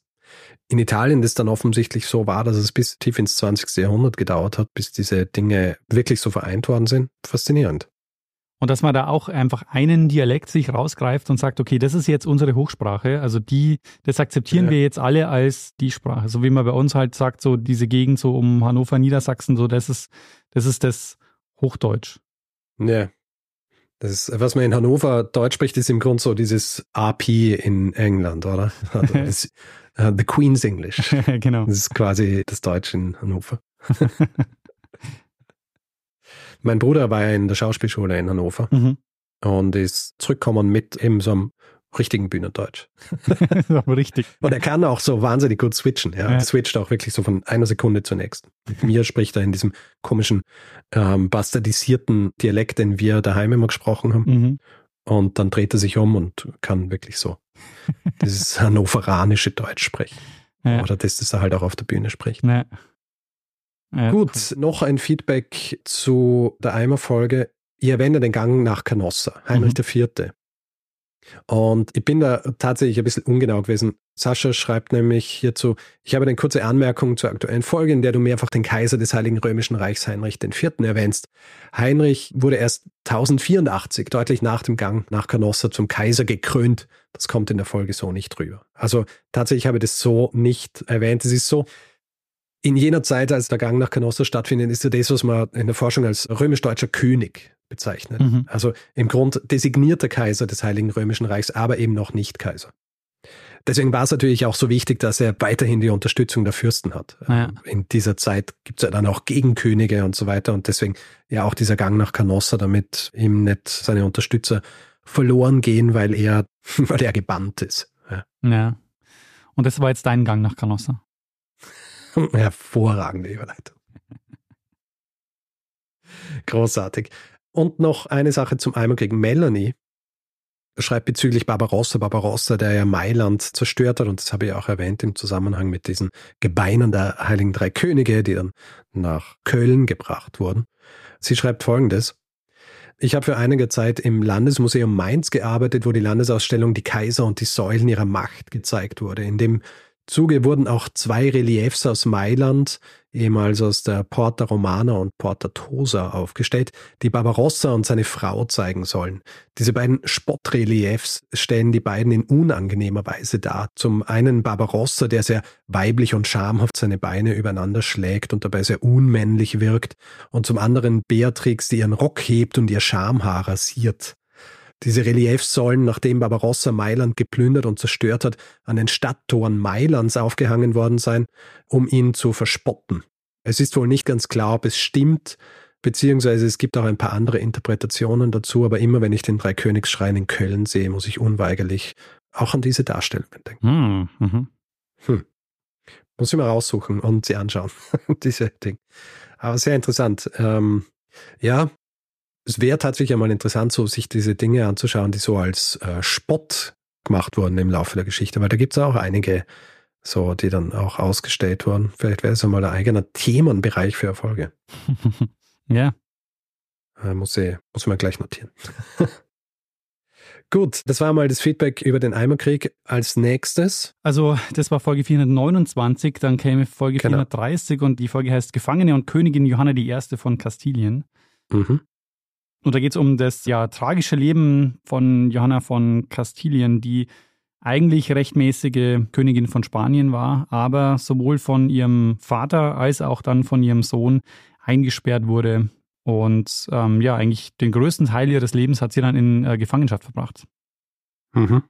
in Italien das dann offensichtlich so war, dass es bis tief ins 20. Jahrhundert gedauert hat, bis diese Dinge wirklich so vereint worden sind, faszinierend. Und dass man da auch einfach einen Dialekt sich rausgreift und sagt, okay, das ist jetzt unsere Hochsprache. Also die, das akzeptieren Ja. wir jetzt alle als die Sprache. So wie man bei uns halt sagt, so diese Gegend so um Hannover, Niedersachsen, so das ist, das ist das Hochdeutsch. Ja. Das ist, was man in Hannover Deutsch spricht, ist im Grunde so dieses AP in England, oder? Also das, äh, the Queen's English. genau. Das ist quasi das Deutsch in Hannover. mein Bruder war ja in der Schauspielschule in Hannover Mhm. und ist zurückgekommen mit eben so einem richtigen Bühnendeutsch. Richtig. Und er kann auch so wahnsinnig gut switchen. Ja. Ja. Er switcht auch wirklich so von einer Sekunde zur nächsten. Mit mir spricht er in diesem komischen, ähm, bastardisierten Dialekt, den wir daheim immer gesprochen haben. Mhm. Und dann dreht er sich um und kann wirklich so dieses hannoveranische Deutsch sprechen. Ja. Oder das, das er halt auch auf der Bühne spricht. Ja. Gut, noch ein Feedback zu der Eimer-Folge. Ihr erwähnt den Gang nach Canossa, Heinrich Mhm. IV. Und ich bin da tatsächlich ein bisschen ungenau gewesen. Sascha schreibt nämlich hierzu, ich habe eine kurze Anmerkung zur aktuellen Folge, in der du mehrfach den Kaiser des Heiligen Römischen Reichs Heinrich IV. erwähnst. Heinrich wurde erst 1084, deutlich nach dem Gang nach Canossa, zum Kaiser gekrönt. Das kommt in der Folge so nicht drüber. Also tatsächlich habe ich das so nicht erwähnt. Es ist so, in jener Zeit, als der Gang nach Canossa stattfindet, ist ja das, was man in der Forschung als römisch-deutscher König bezeichnet. Mhm. Also im Grund designierter Kaiser des Heiligen Römischen Reichs, aber eben noch nicht Kaiser. Deswegen war es natürlich auch so wichtig, dass er weiterhin die Unterstützung der Fürsten hat. Ja. In dieser Zeit gibt es ja dann auch Gegenkönige und so weiter und deswegen ja auch dieser Gang nach Canossa, damit ihm nicht seine Unterstützer verloren gehen, weil er, weil er gebannt ist. Ja. Ja. Und das war jetzt dein Gang nach Canossa. Hervorragende Überleitung. Großartig. Und noch eine Sache zum Eimerkrieg. Melanie schreibt bezüglich Barbarossa, Barbarossa, der ja Mailand zerstört hat, und das habe ich auch erwähnt im Zusammenhang mit diesen Gebeinen der Heiligen Drei Könige, die dann nach Köln gebracht wurden. Sie schreibt folgendes. Ich habe für einige Zeit im Landesmuseum Mainz gearbeitet, wo die Landesausstellung Die Kaiser und die Säulen ihrer Macht gezeigt wurde. In dem Zuge wurden auch zwei Reliefs aus Mailand, ehemals aus der Porta Romana und Porta Tosa aufgestellt, die Barbarossa und seine Frau zeigen sollen. Diese beiden Spottreliefs stellen die beiden in unangenehmer Weise dar. Zum einen Barbarossa, der sehr weiblich und schamhaft seine Beine übereinander schlägt und dabei sehr unmännlich wirkt, und zum anderen Beatrix, die ihren Rock hebt und ihr Schamhaar rasiert. Diese Reliefs sollen, nachdem Barbarossa Mailand geplündert und zerstört hat, an den Stadttoren Mailands aufgehangen worden sein, um ihn zu verspotten. Es ist wohl nicht ganz klar, ob es stimmt, beziehungsweise es gibt auch ein paar andere Interpretationen dazu, aber immer wenn ich den Dreikönigsschrein in Köln sehe, muss ich unweigerlich auch an diese Darstellungen denken. Hm. Mhm. Muss ich mal raussuchen und sie anschauen. diese Dinge. Aber sehr interessant. Ähm, ja, es wäre tatsächlich einmal interessant, so sich diese Dinge anzuschauen, die so als äh, Spott gemacht wurden im Laufe der Geschichte, weil da gibt es auch einige, so, die dann auch ausgestellt wurden. Vielleicht wäre es einmal ein eigener Themenbereich für Erfolge. ja. Äh, muss, ich, muss man gleich notieren. Gut, das war mal das Feedback über den Eimerkrieg. Als nächstes, Also, das war Folge 429, dann käme Folge Genau. 430 und die Folge heißt Gefangene und Königin Johanna I. von Kastilien. mhm. Und da geht es um das ja tragische Leben von Johanna von Kastilien, die eigentlich rechtmäßige Königin von Spanien war, aber sowohl von ihrem Vater als auch dann von ihrem Sohn eingesperrt wurde Und ähm, ja, eigentlich den größten Teil ihres Lebens hat sie dann in äh, Gefangenschaft verbracht. Mhm.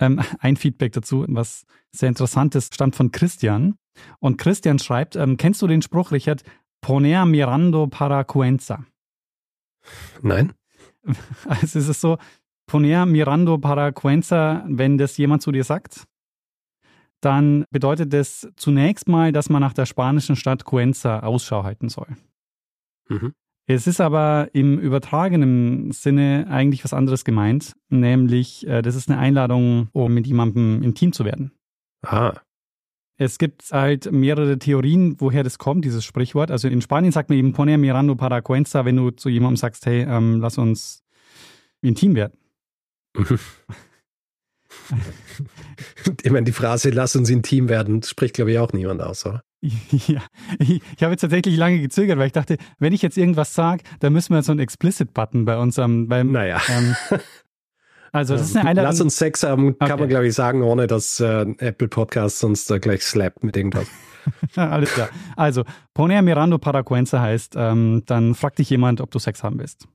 Ähm, ein Feedback dazu, was sehr interessant ist, stammt von Christian. Und Christian schreibt, ähm, kennst du den Spruch, Richard, poner mirando para cuenza? Nein. Also ist es so, poner mirando para cuenza, wenn das jemand zu dir sagt, dann bedeutet das zunächst mal, dass man nach der spanischen Stadt Cuenza Ausschau halten soll. Mhm. Es ist aber im übertragenen Sinne eigentlich was anderes gemeint, nämlich äh, das ist eine Einladung, um mit jemandem intim zu werden. Ah. Es gibt halt mehrere Theorien, woher das kommt, dieses Sprichwort. Also in Spanien sagt man eben poner mirando para cuenza, wenn du zu jemandem sagst, hey, ähm, lass uns intim werden. ich meine, die Phrase, lass uns intim werden, spricht, glaube ich, auch niemand aus, oder? Ja, ich, ich habe jetzt tatsächlich lange gezögert, weil ich dachte, wenn ich jetzt irgendwas sage, dann müssen wir so einen Explicit-Button bei uns am, beim, naja. Ähm, also das ist eine Einladung. Lass uns Sex haben, kann okay. man, glaube ich, sagen, ohne dass äh, Apple Podcast uns da gleich slappt mit irgendwas. Alles klar. Also, Poner Mirando Paracuenza heißt, ähm, dann fragt dich jemand, ob du Sex haben willst.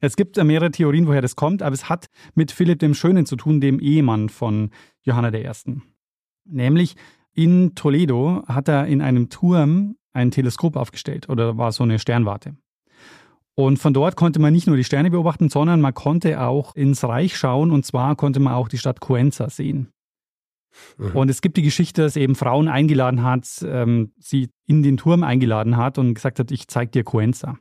Es gibt mehrere Theorien, woher das kommt, aber es hat mit Philipp dem Schönen zu tun, dem Ehemann von Johanna I. Nämlich in Toledo hat er in einem Turm ein Teleskop aufgestellt oder war so eine Sternwarte. Und von dort konnte man nicht nur die Sterne beobachten, sondern man konnte auch ins Reich schauen und zwar konnte man auch die Stadt Cuenza sehen. Mhm. Und es gibt die Geschichte, dass eben Frauen eingeladen hat, ähm, sie in den Turm eingeladen hat und gesagt hat, ich zeig dir Cuenza.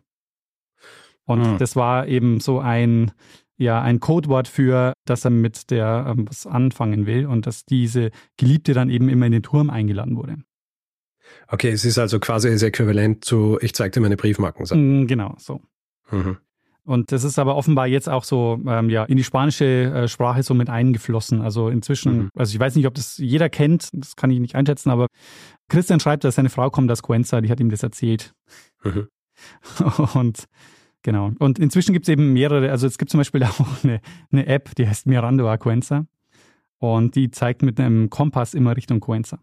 Und mhm. das war eben so ein, ja, ein Codewort für, dass er mit der ähm, was anfangen will und dass diese Geliebte dann eben immer in den Turm eingeladen wurde. Okay, es ist also quasi das Äquivalent zu, ich zeig dir meine Briefmarken. Mm, genau, so. Mhm. Und das ist aber offenbar jetzt auch so ähm, ja, in die spanische äh, Sprache so mit eingeflossen. Also inzwischen, mhm. also ich weiß nicht, ob das jeder kennt, das kann ich nicht einschätzen, aber Christian schreibt, dass seine Frau kommt aus Cuenza, die hat ihm das erzählt. Mhm. Und Genau. Und inzwischen gibt es eben mehrere, also es gibt zum Beispiel auch eine, eine App, die heißt Mirando Acuenza. Und die zeigt mit einem Kompass immer Richtung Cuenza.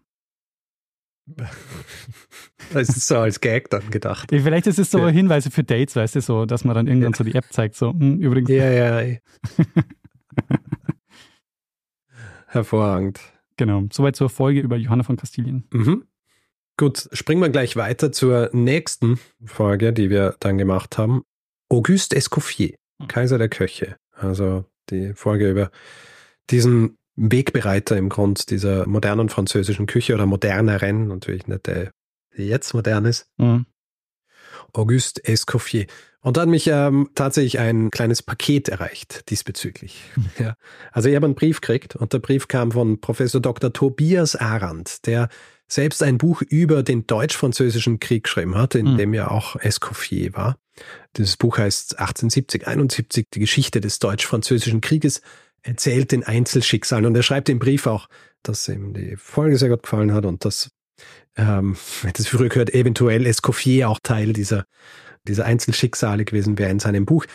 Das ist so als Gag dann gedacht. Vielleicht ist es so ja. Hinweise für Dates, weißt du, so, dass man dann irgendwann ja. so die App zeigt, so, hm, übrigens. Ja, ja. Hervorragend. Genau. Soweit zur Folge über Johanna von Kastilien. Mhm. Gut, springen wir gleich weiter zur nächsten Folge, die wir dann gemacht haben. Auguste Escoffier, hm. Kaiser der Köche. Also die Folge über diesen Wegbereiter im Grund dieser modernen französischen Küche oder moderneren, natürlich nicht der, die jetzt modern ist. Mhm. Auguste Escoffier. Und da hat mich ähm, tatsächlich ein kleines Paket erreicht diesbezüglich. ja. Also ich habe einen Brief gekriegt und der Brief kam von Professor Dr. Tobias Arendt, der selbst ein Buch über den deutsch-französischen Krieg geschrieben hat, in mhm. dem ja auch Escoffier war. Dieses Buch heißt 1870, 71, die Geschichte des deutsch-französischen Krieges, erzählt den Einzelschicksalen. Und er schreibt im Brief auch, dass ihm die Folge sehr gut gefallen hat und dass, ähm, das früher gehört, eventuell Escoffier auch Teil dieser, dieser Einzelschicksale gewesen wäre in seinem Buch.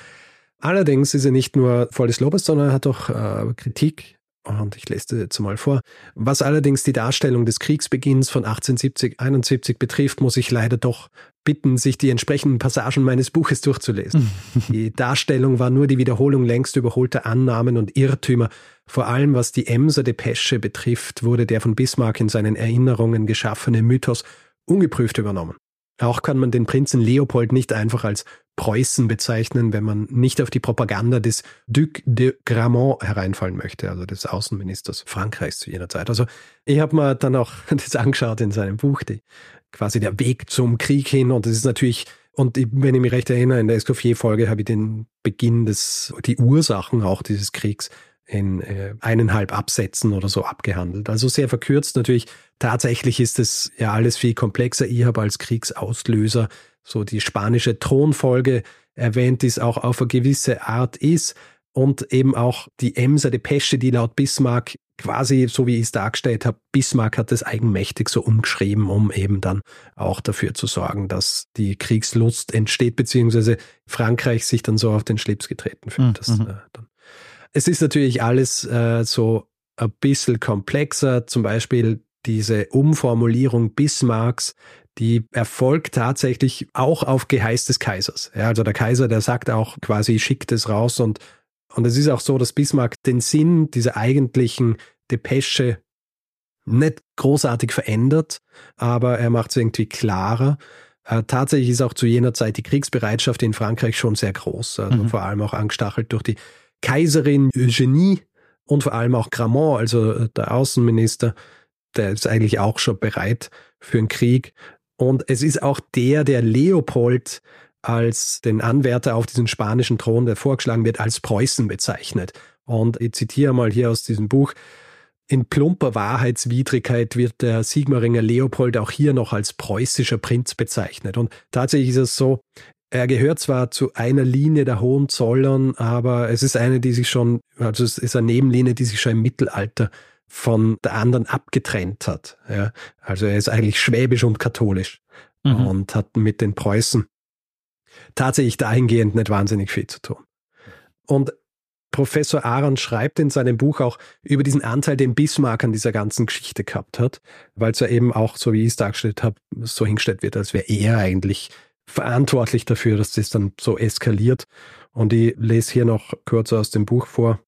Allerdings ist er nicht nur voll des Lobes, sondern er hat auch äh, Kritik und ich lese das jetzt mal vor. Was allerdings die Darstellung des Kriegsbeginns von 1870-71 betrifft, muss ich leider doch bitten, sich die entsprechenden Passagen meines Buches durchzulesen. die Darstellung war nur die Wiederholung längst überholter Annahmen und Irrtümer. Vor allem was die Emser Depesche betrifft, wurde der von Bismarck in seinen Erinnerungen geschaffene Mythos ungeprüft übernommen. Auch kann man den Prinzen Leopold nicht einfach als Preußen bezeichnen, wenn man nicht auf die Propaganda des Duc de Gramont hereinfallen möchte, also des Außenministers Frankreichs zu jener Zeit. Also ich habe mir dann auch das angeschaut in seinem Buch, die, quasi der Weg zum Krieg hin. Und das ist natürlich, und wenn ich mich recht erinnere, in der Escoffier-Folge habe ich den Beginn des, die Ursachen auch dieses Kriegs in äh, eineinhalb Absätzen oder so abgehandelt. Also sehr verkürzt natürlich. Tatsächlich ist es ja alles viel komplexer. Ich habe als Kriegsauslöser so die spanische Thronfolge erwähnt, die es auch auf eine gewisse Art ist und eben auch die Emser Depesche, die laut Bismarck quasi, so wie ich es dargestellt habe, Bismarck hat das eigenmächtig so umgeschrieben, um eben dann auch dafür zu sorgen, dass die Kriegslust entsteht, beziehungsweise Frankreich sich dann so auf den Schlips getreten fühlt. Mhm. Das, äh, dann es ist natürlich alles äh, so ein bisschen komplexer. Zum Beispiel diese Umformulierung Bismarcks, die erfolgt tatsächlich auch auf Geheiß des Kaisers. Ja, also der Kaiser, der sagt auch quasi, schickt es raus und, und es ist auch so, dass Bismarck den Sinn dieser eigentlichen Depesche nicht großartig verändert, aber er macht es irgendwie klarer. Äh, tatsächlich ist auch zu jener Zeit die Kriegsbereitschaft in Frankreich schon sehr groß, also mhm. vor allem auch angestachelt durch die Kaiserin Eugenie und vor allem auch Gramont, also äh, der Außenminister, der ist eigentlich auch schon bereit für einen Krieg. Und es ist auch der, der Leopold als den Anwärter auf diesen spanischen Thron, der vorgeschlagen wird, als Preußen bezeichnet. Und ich zitiere mal hier aus diesem Buch, in plumper Wahrheitswidrigkeit wird der Sigmaringer Leopold auch hier noch als preußischer Prinz bezeichnet. Und tatsächlich ist es so, er gehört zwar zu einer Linie der Hohenzollern, aber es ist eine, die sich schon, also es ist eine Nebenlinie, die sich schon im Mittelalter von der anderen abgetrennt hat. Ja, also er ist eigentlich schwäbisch und katholisch mhm. und hat mit den Preußen tatsächlich dahingehend nicht wahnsinnig viel zu tun. Und Professor Aaron schreibt in seinem Buch auch über diesen Anteil, den Bismarck an dieser ganzen Geschichte gehabt hat, weil es ja eben auch, so wie ich es dargestellt habe, so hingestellt wird, als wäre er eigentlich verantwortlich dafür, dass das dann so eskaliert. Und ich lese hier noch kurz aus dem Buch vor.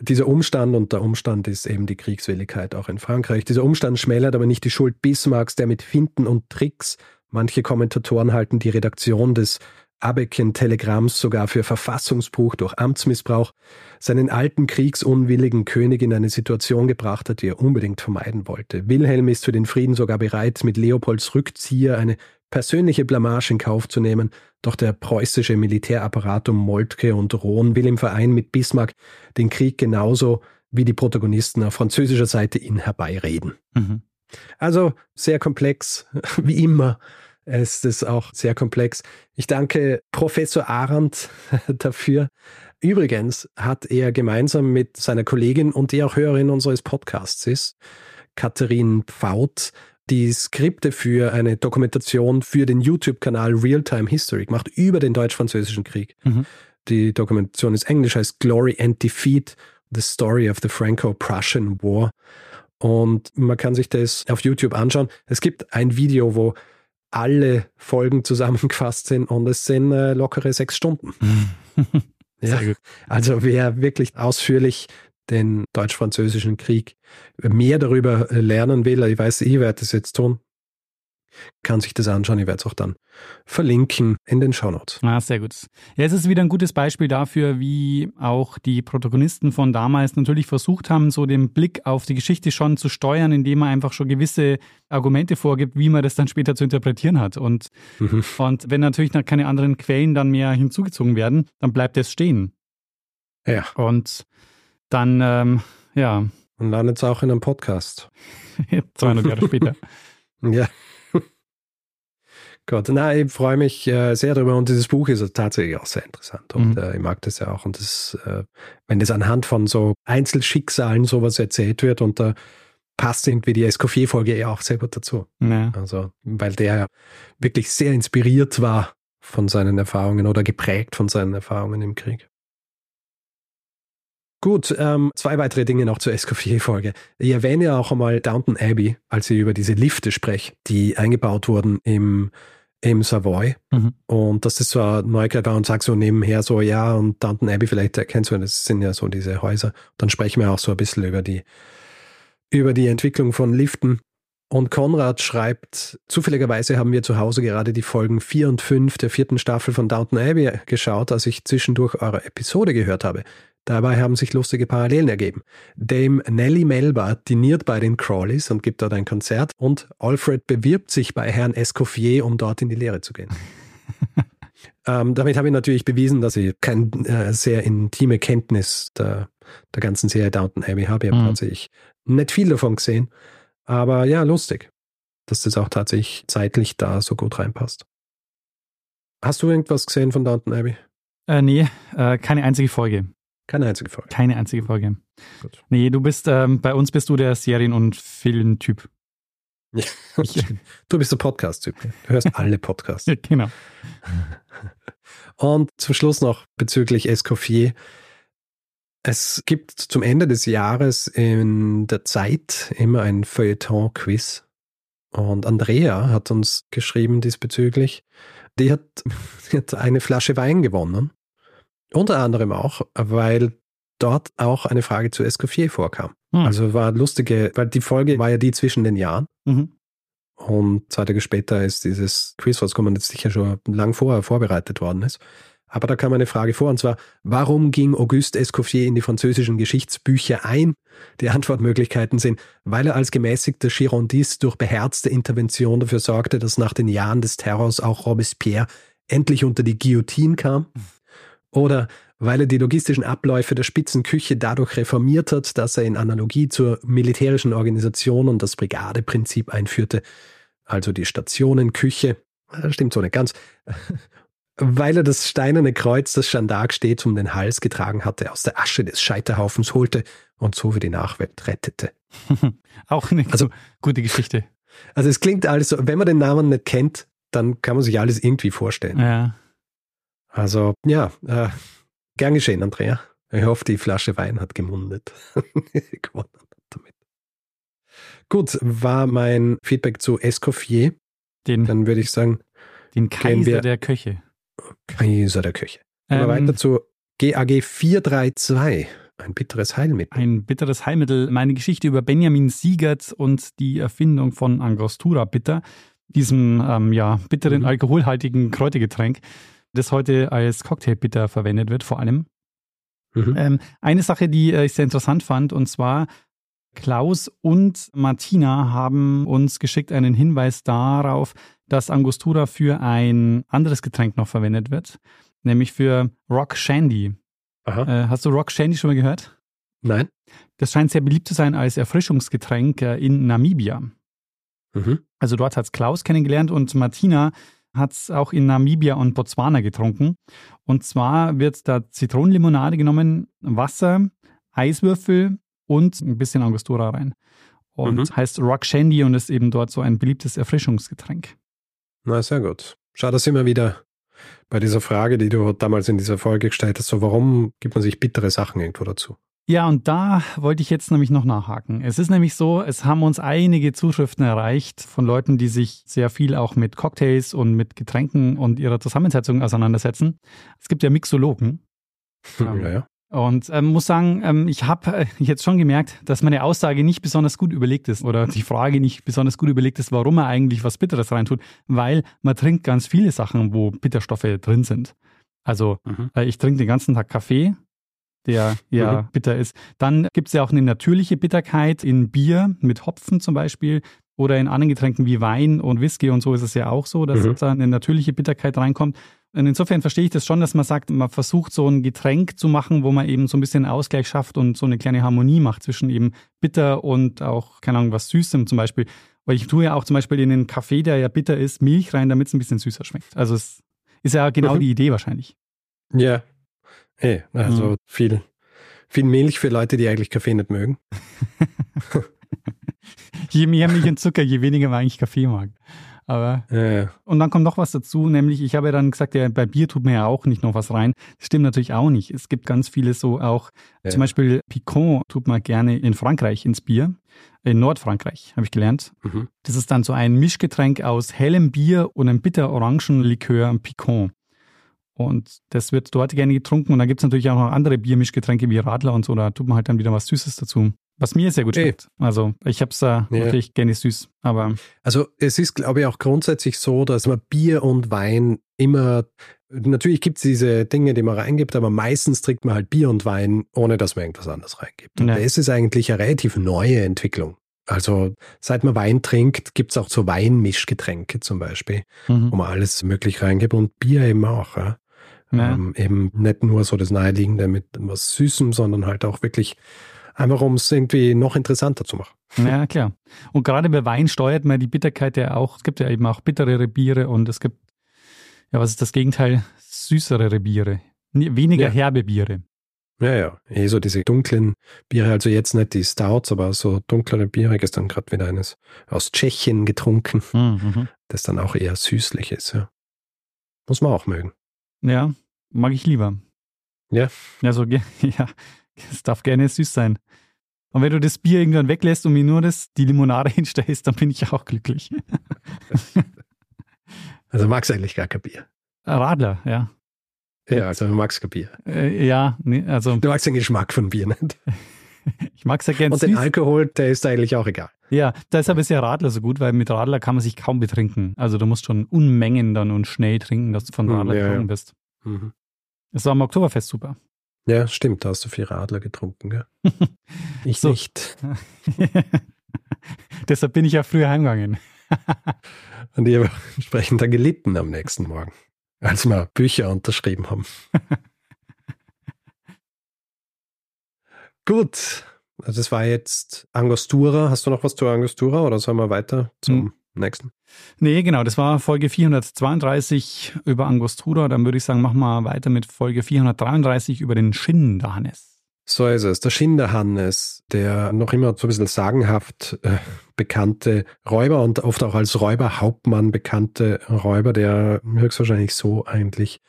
Dieser Umstand, und der Umstand ist eben die Kriegswilligkeit auch in Frankreich, dieser Umstand schmälert aber nicht die Schuld Bismarcks, der mit Finden und Tricks, manche Kommentatoren halten die Redaktion des Abeken-Telegramms sogar für Verfassungsbruch durch Amtsmissbrauch, seinen alten kriegsunwilligen König in eine Situation gebracht hat, die er unbedingt vermeiden wollte. Wilhelm ist für den Frieden sogar bereit, mit Leopolds Rückzieher eine persönliche Blamage in Kauf zu nehmen, doch der preußische Militärapparat um Moltke und Rohn will im Verein mit Bismarck den Krieg genauso wie die Protagonisten auf französischer Seite ihn herbeireden. Mhm. Also sehr komplex, wie immer. Es ist auch sehr komplex. Ich danke Professor Arendt dafür. Übrigens hat er gemeinsam mit seiner Kollegin und die auch Hörerin unseres Podcasts ist, Katharin Pfaut, die Skripte für eine Dokumentation für den YouTube-Kanal Realtime History gemacht über den Deutsch-Französischen Krieg. Mhm. Die Dokumentation ist englisch, heißt Glory and Defeat, The Story of the Franco-Prussian War. Und man kann sich das auf YouTube anschauen. Es gibt ein Video, wo alle Folgen zusammengefasst sind und es sind äh, lockere sechs Stunden. ja, also wer wirklich ausführlich den deutsch-französischen Krieg mehr darüber lernen will, ich weiß, ich werde das jetzt tun, kann sich das anschauen. Ich werde es auch dann verlinken in den Shownotes. Ah, sehr gut. Ja, es ist wieder ein gutes Beispiel dafür, wie auch die Protagonisten von damals natürlich versucht haben, so den Blick auf die Geschichte schon zu steuern, indem man einfach schon gewisse Argumente vorgibt, wie man das dann später zu interpretieren hat. Und, mhm. und wenn natürlich noch keine anderen Quellen dann mehr hinzugezogen werden, dann bleibt es stehen. Ja. Und dann, ähm, ja. Und landet es auch in einem Podcast. 200 Jahre später. ja. Gott, nein, ich freue mich äh, sehr darüber und dieses Buch ist tatsächlich auch sehr interessant und mhm. äh, ich mag das ja auch und das, äh, wenn das anhand von so Einzelschicksalen sowas erzählt wird und da passt irgendwie die Escoffier-Folge ja auch sehr gut dazu. Ja. Also, weil der wirklich sehr inspiriert war von seinen Erfahrungen oder geprägt von seinen Erfahrungen im Krieg. Gut, ähm, zwei weitere Dinge noch zur Escoffier-Folge. Ich erwähne ja auch einmal Downton Abbey, als ich über diese Lifte spreche, die eingebaut wurden im im Savoy. Mhm. Und das ist so ein Neuigkeit war und sag so nebenher so, ja, und Downton Abbey, vielleicht erkennst du, das sind ja so diese Häuser. Dann sprechen wir auch so ein bisschen über die, über die Entwicklung von Liften. Und Konrad schreibt, zufälligerweise haben wir zu Hause gerade die Folgen 4 und 5 der vierten Staffel von Downton Abbey geschaut, als ich zwischendurch eure Episode gehört habe. Dabei haben sich lustige Parallelen ergeben. Dame Nellie Melba diniert bei den Crawleys und gibt dort ein Konzert und Alfred bewirbt sich bei Herrn Escoffier, um dort in die Lehre zu gehen. ähm, damit habe ich natürlich bewiesen, dass ich keine äh, sehr intime Kenntnis der, der ganzen Serie Downton Abbey habe. Ich habe mhm. tatsächlich nicht viel davon gesehen. Aber ja, lustig, dass das auch tatsächlich zeitlich da so gut reinpasst. Hast du irgendwas gesehen von Downton Abbey? Äh, nee, äh, keine einzige Folge. Keine einzige Folge. Keine einzige Folge. Gut. Nee, du bist, ähm, bei uns bist du der Serien- und Filmtyp. Ja, du bist der Podcast-Typ. Du hörst alle Podcasts. genau. Und zum Schluss noch bezüglich Escoffier. Es gibt zum Ende des Jahres in der Zeit immer ein Feuilleton-Quiz. Und Andrea hat uns geschrieben diesbezüglich. Die hat, die hat eine Flasche Wein gewonnen. Unter anderem auch, weil dort auch eine Frage zu Escoffier vorkam. Hm. Also war lustige, weil die Folge war ja die zwischen den Jahren. Mhm. Und zwei Tage später ist dieses Quiz rausgekommen, das sicher schon lang vorher vorbereitet worden ist. Aber da kam eine Frage vor, und zwar, warum ging Auguste Escoffier in die französischen Geschichtsbücher ein? Die Antwortmöglichkeiten sind, weil er als gemäßigter Girondist durch beherzte Intervention dafür sorgte, dass nach den Jahren des Terrors auch Robespierre endlich unter die Guillotine kam. Oder weil er die logistischen Abläufe der Spitzenküche dadurch reformiert hat, dass er in Analogie zur militärischen Organisation und das Brigadeprinzip einführte, also die Stationenküche. Stimmt so nicht ganz. Weil er das steinerne Kreuz, das Schandark stets um den Hals getragen hatte, aus der Asche des Scheiterhaufens holte und so für die Nachwelt rettete. Auch eine Also- gute Geschichte. Also es klingt alles so, wenn man den Namen nicht kennt, dann kann man sich alles irgendwie vorstellen. Ja. Also ja, äh, gern geschehen, Andrea. Ich hoffe, die Flasche Wein hat gemundet. Gewonnen damit. Gut, war mein Feedback zu Escoffier. Den, Dann würde ich sagen, den gehen wir- Kaiser der Köche. Kaiser der Küche. Gehen wir Ähm, weiter zu GAG 432, ein bitteres Heilmittel. Ein bitteres Heilmittel. Meine Geschichte über Benjamin Siegert und die Erfindung von Angostura Bitter, diesem ähm, ja, bitteren, Mhm. alkoholhaltigen Kräutergetränk, das heute als Cocktailbitter verwendet wird, vor allem. Mhm. Ähm, eine Sache, die äh, ich sehr interessant fand, und zwar Klaus und Martina haben uns geschickt einen Hinweis darauf, dass Angostura für ein anderes Getränk noch verwendet wird, nämlich für Rock Shandy. Aha. Äh, hast du Rock Shandy schon mal gehört? Nein? Das scheint sehr beliebt zu sein als Erfrischungsgetränk äh, in Namibia. Mhm. Also dort hat es Klaus kennengelernt und Martina hat es auch in Namibia und Botswana getrunken. Und zwar wird da Zitronenlimonade genommen, Wasser, Eiswürfel und ein bisschen Angostura rein. Und Mhm. heißt Rock Shandy und ist eben dort so ein beliebtes Erfrischungsgetränk. Na, sehr gut. Schau, da sind wir wieder bei dieser Frage, die du damals in dieser Folge gestellt hast. So, warum gibt man sich bittere Sachen irgendwo dazu? Ja, und da wollte ich jetzt nämlich noch nachhaken. Es ist nämlich so, es haben uns einige Zuschriften erreicht von Leuten, die sich sehr viel auch mit Cocktails und mit Getränken und ihrer Zusammensetzung auseinandersetzen. Es gibt ja Mixologen. Ja, ja. Und ähm, muss sagen, ähm, ich habe äh, jetzt schon gemerkt, dass meine Aussage nicht besonders gut überlegt ist oder die Frage nicht besonders gut überlegt ist, warum er eigentlich was Bitteres reintut, weil man trinkt ganz viele Sachen, wo Bitterstoffe drin sind. Also Mhm. äh, ich trinke den ganzen Tag Kaffee, der ja Mhm. bitter ist. Dann gibt es ja auch eine natürliche Bitterkeit in Bier mit Hopfen zum Beispiel oder in anderen Getränken wie Wein und Whisky und so ist es ja auch so, dass Mhm. da eine natürliche Bitterkeit reinkommt. Und insofern verstehe ich das schon, dass man sagt, man versucht so ein Getränk zu machen, wo man eben so ein bisschen Ausgleich schafft und so eine kleine Harmonie macht zwischen eben bitter und auch, keine Ahnung, was Süßem zum Beispiel. Weil ich tue ja auch zum Beispiel in den Kaffee, der ja bitter ist, Milch rein, damit es ein bisschen süßer schmeckt. Also es ist ja genau Mhm. die Idee wahrscheinlich. Ja. Eh, also Mhm. viel, viel Milch für Leute, die eigentlich Kaffee nicht mögen. Je mehr Milch und Zucker, je weniger man eigentlich Kaffee mag. Aber Ja, ja. Und dann kommt noch was dazu, nämlich ich habe ja dann gesagt, ja, bei Bier tut man ja auch nicht noch was rein. Das stimmt natürlich auch nicht. Es gibt ganz viele so auch, Ja. zum Beispiel Picon tut man gerne in Frankreich ins Bier, in Nordfrankreich, habe ich gelernt. Mhm. Das ist dann so ein Mischgetränk aus hellem Bier und einem bitter-Orangenlikör Picon. Und das wird dort gerne getrunken. Und da gibt es natürlich auch noch andere Biermischgetränke wie Radler und so. Da tut man halt dann wieder was Süßes dazu. Was mir sehr gut schmeckt. Also ich habe es äh, Ja. natürlich gerne süß. Aber Also es ist, glaube ich, auch grundsätzlich so, dass man Bier und Wein immer, natürlich gibt es diese Dinge, die man reingibt, aber meistens trinkt man halt Bier und Wein, ohne dass man irgendwas anderes reingibt. Und Ja. das ist eigentlich eine relativ neue Entwicklung. Also seit man Wein trinkt, gibt es auch so Weinmischgetränke zum Beispiel, mhm. wo man alles möglich reingibt und Bier eben auch. Ja. Ja. Ähm, eben nicht nur so das Naheliegende mit was Süßem, sondern halt auch wirklich einfach, um es irgendwie noch interessanter zu machen. Ja, klar. Und gerade bei Wein steuert man die Bitterkeit ja auch. Es gibt ja eben auch bitterere Biere und es gibt, ja, was ist das Gegenteil? Süßere Biere. Weniger Ja. herbe Biere. Ja, ja. Eh so diese dunklen Biere, also jetzt nicht die Stouts, aber so dunklere Biere. Gestern gerade wieder eines aus Tschechien getrunken, Mhm. das dann auch eher süßlich ist, ja. Muss man auch mögen. Ja, mag ich lieber. Ja. Ja, so, ja, es darf gerne süß sein. Und wenn du das Bier irgendwann weglässt und mir nur das, die Limonade hinstellst, dann bin ich auch glücklich. Also magst du eigentlich gar kein Bier. Radler, ja. Ja, also du magst kein Bier. Äh, ja, nee, also. Du magst den Geschmack von Bier nicht. ich mag es ja gerne Und den Alkohol, der ist eigentlich auch egal. Ja, deshalb ist ja Radler so gut, weil mit Radler kann man sich kaum betrinken. Also du musst schon Unmengen dann und schnell trinken, dass du von Radler ja, getrunken ja. bist. Mhm. Das war am Oktoberfest super. Ja, stimmt, da hast du viel Radler getrunken, gell? ich nicht. Deshalb bin ich ja früher heimgegangen. Und ich habe entsprechend dann gelitten am nächsten Morgen, als wir Bücher unterschrieben haben. Gut, also das war jetzt Angostura. Hast du noch was zu Angostura oder sollen wir weiter zum hm. Nächsten? Nee, genau, das war Folge 432 über Angostura. Dann würde ich sagen, machen wir weiter mit Folge 433 über den Schinderhannes. So ist es. Der Schinderhannes, der noch immer so ein bisschen sagenhaft äh, bekannte Räuber und oft auch als Räuberhauptmann bekannte Räuber, der höchstwahrscheinlich so eigentlich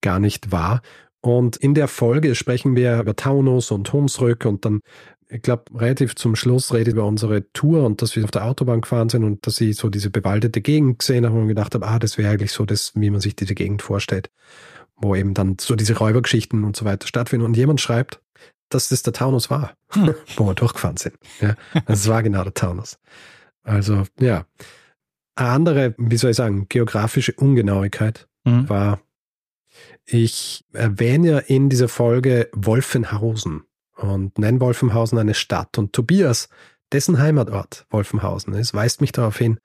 gar nicht war. Und in der Folge sprechen wir über Taunus und Hunsrück und dann, ich glaube, relativ zum Schluss redet über unsere Tour und dass wir auf der Autobahn gefahren sind und dass ich so diese bewaldete Gegend gesehen habe und gedacht habe, ah, das wäre eigentlich so das, wie man sich diese Gegend vorstellt, wo eben dann so diese Räubergeschichten und so weiter stattfinden. Und jemand schreibt, dass das der Taunus war, hm. wo wir durchgefahren sind. Ja, also es war genau der Taunus. Also, ja. Eine andere, wie soll ich sagen, geografische Ungenauigkeit mhm. war, ich erwähne ja in dieser Folge Wolfenhausen und nenne Wolfenhausen eine Stadt. Und Tobias, dessen Heimatort Wolfenhausen ist, weist mich darauf hin,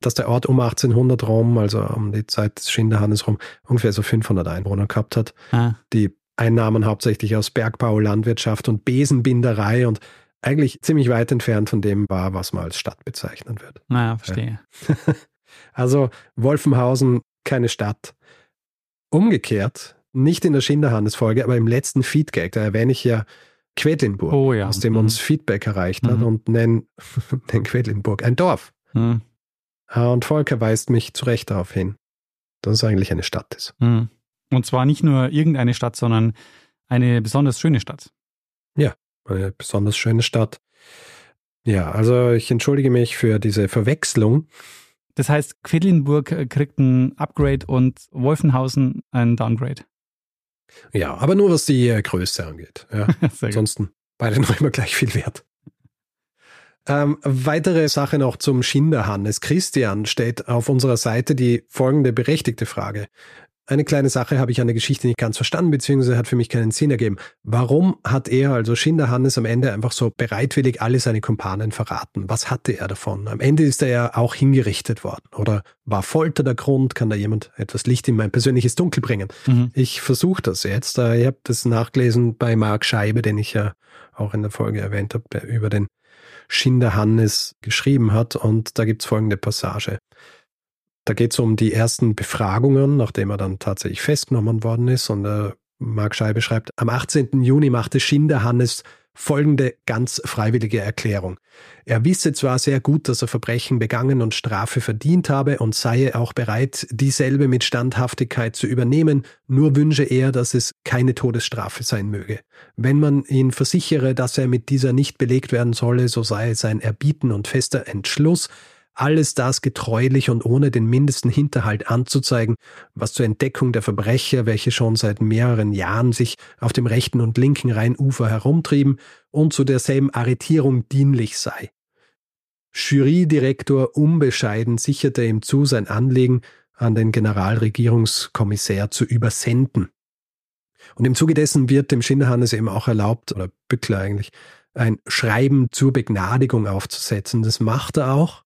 dass der Ort um 1800 rum, also um die Zeit des Schinderhannes rum, ungefähr so 500 Einwohner gehabt hat. Ah. Die Einnahmen hauptsächlich aus Bergbau, Landwirtschaft und Besenbinderei und eigentlich ziemlich weit entfernt von dem war, was man als Stadt bezeichnen wird. Naja, verstehe. also Wolfenhausen, keine Stadt. Umgekehrt, nicht in der Schinderhannes-Folge, aber im letzten Feedback, da erwähne ich ja Quedlinburg, oh, ja. aus dem mhm. uns Feedback erreicht hat mhm. und nenne nenn Quedlinburg ein Dorf. Mhm. Und Volker weist mich zu Recht darauf hin, dass es eigentlich eine Stadt ist. Mhm. Und zwar nicht nur irgendeine Stadt, sondern eine besonders schöne Stadt. Ja, eine besonders schöne Stadt. Ja, also ich entschuldige mich für diese Verwechslung. Das heißt, Quedlinburg kriegt ein Upgrade und Wolfenhausen ein Downgrade. Ja, aber nur was die äh, Größe angeht. Ja. Ansonsten beide noch immer gleich viel wert. Ähm, weitere Sache noch zum Schinderhannes. Christian stellt auf unserer Seite die folgende berechtigte Frage. Eine kleine Sache habe ich an der Geschichte nicht ganz verstanden, beziehungsweise hat für mich keinen Sinn ergeben. Warum hat er, also Schinderhannes, am Ende einfach so bereitwillig alle seine Kumpanen verraten? Was hatte er davon? Am Ende ist er ja auch hingerichtet worden. Oder war Folter der Grund? Kann da jemand etwas Licht in mein persönliches Dunkel bringen? Mhm. Ich versuche das jetzt. Ich habe das nachgelesen bei Marc Scheibe, den ich ja auch in der Folge erwähnt habe, der über den Schinderhannes geschrieben hat. Und da gibt es folgende Passage. Da geht es um die ersten Befragungen, nachdem er dann tatsächlich festgenommen worden ist. Und äh, Marc Scheibe schreibt, am 18. Juni machte Schinderhannes folgende ganz freiwillige Erklärung. Er wisse zwar sehr gut, dass er Verbrechen begangen und Strafe verdient habe und sei auch bereit, dieselbe mit Standhaftigkeit zu übernehmen, nur wünsche er, dass es keine Todesstrafe sein möge. Wenn man ihn versichere, dass er mit dieser nicht belegt werden solle, so sei sein Erbieten und fester Entschluss, alles das getreulich und ohne den mindesten Hinterhalt anzuzeigen, was zur Entdeckung der Verbrecher, welche schon seit mehreren Jahren sich auf dem rechten und linken Rheinufer herumtrieben und zu derselben Arretierung dienlich sei. Jurydirektor unbescheiden sicherte ihm zu, sein Anliegen an den Generalregierungskommissär zu übersenden. Und im Zuge dessen wird dem Schinderhannes eben auch erlaubt, oder Bückler eigentlich, ein Schreiben zur Begnadigung aufzusetzen. Das macht er auch.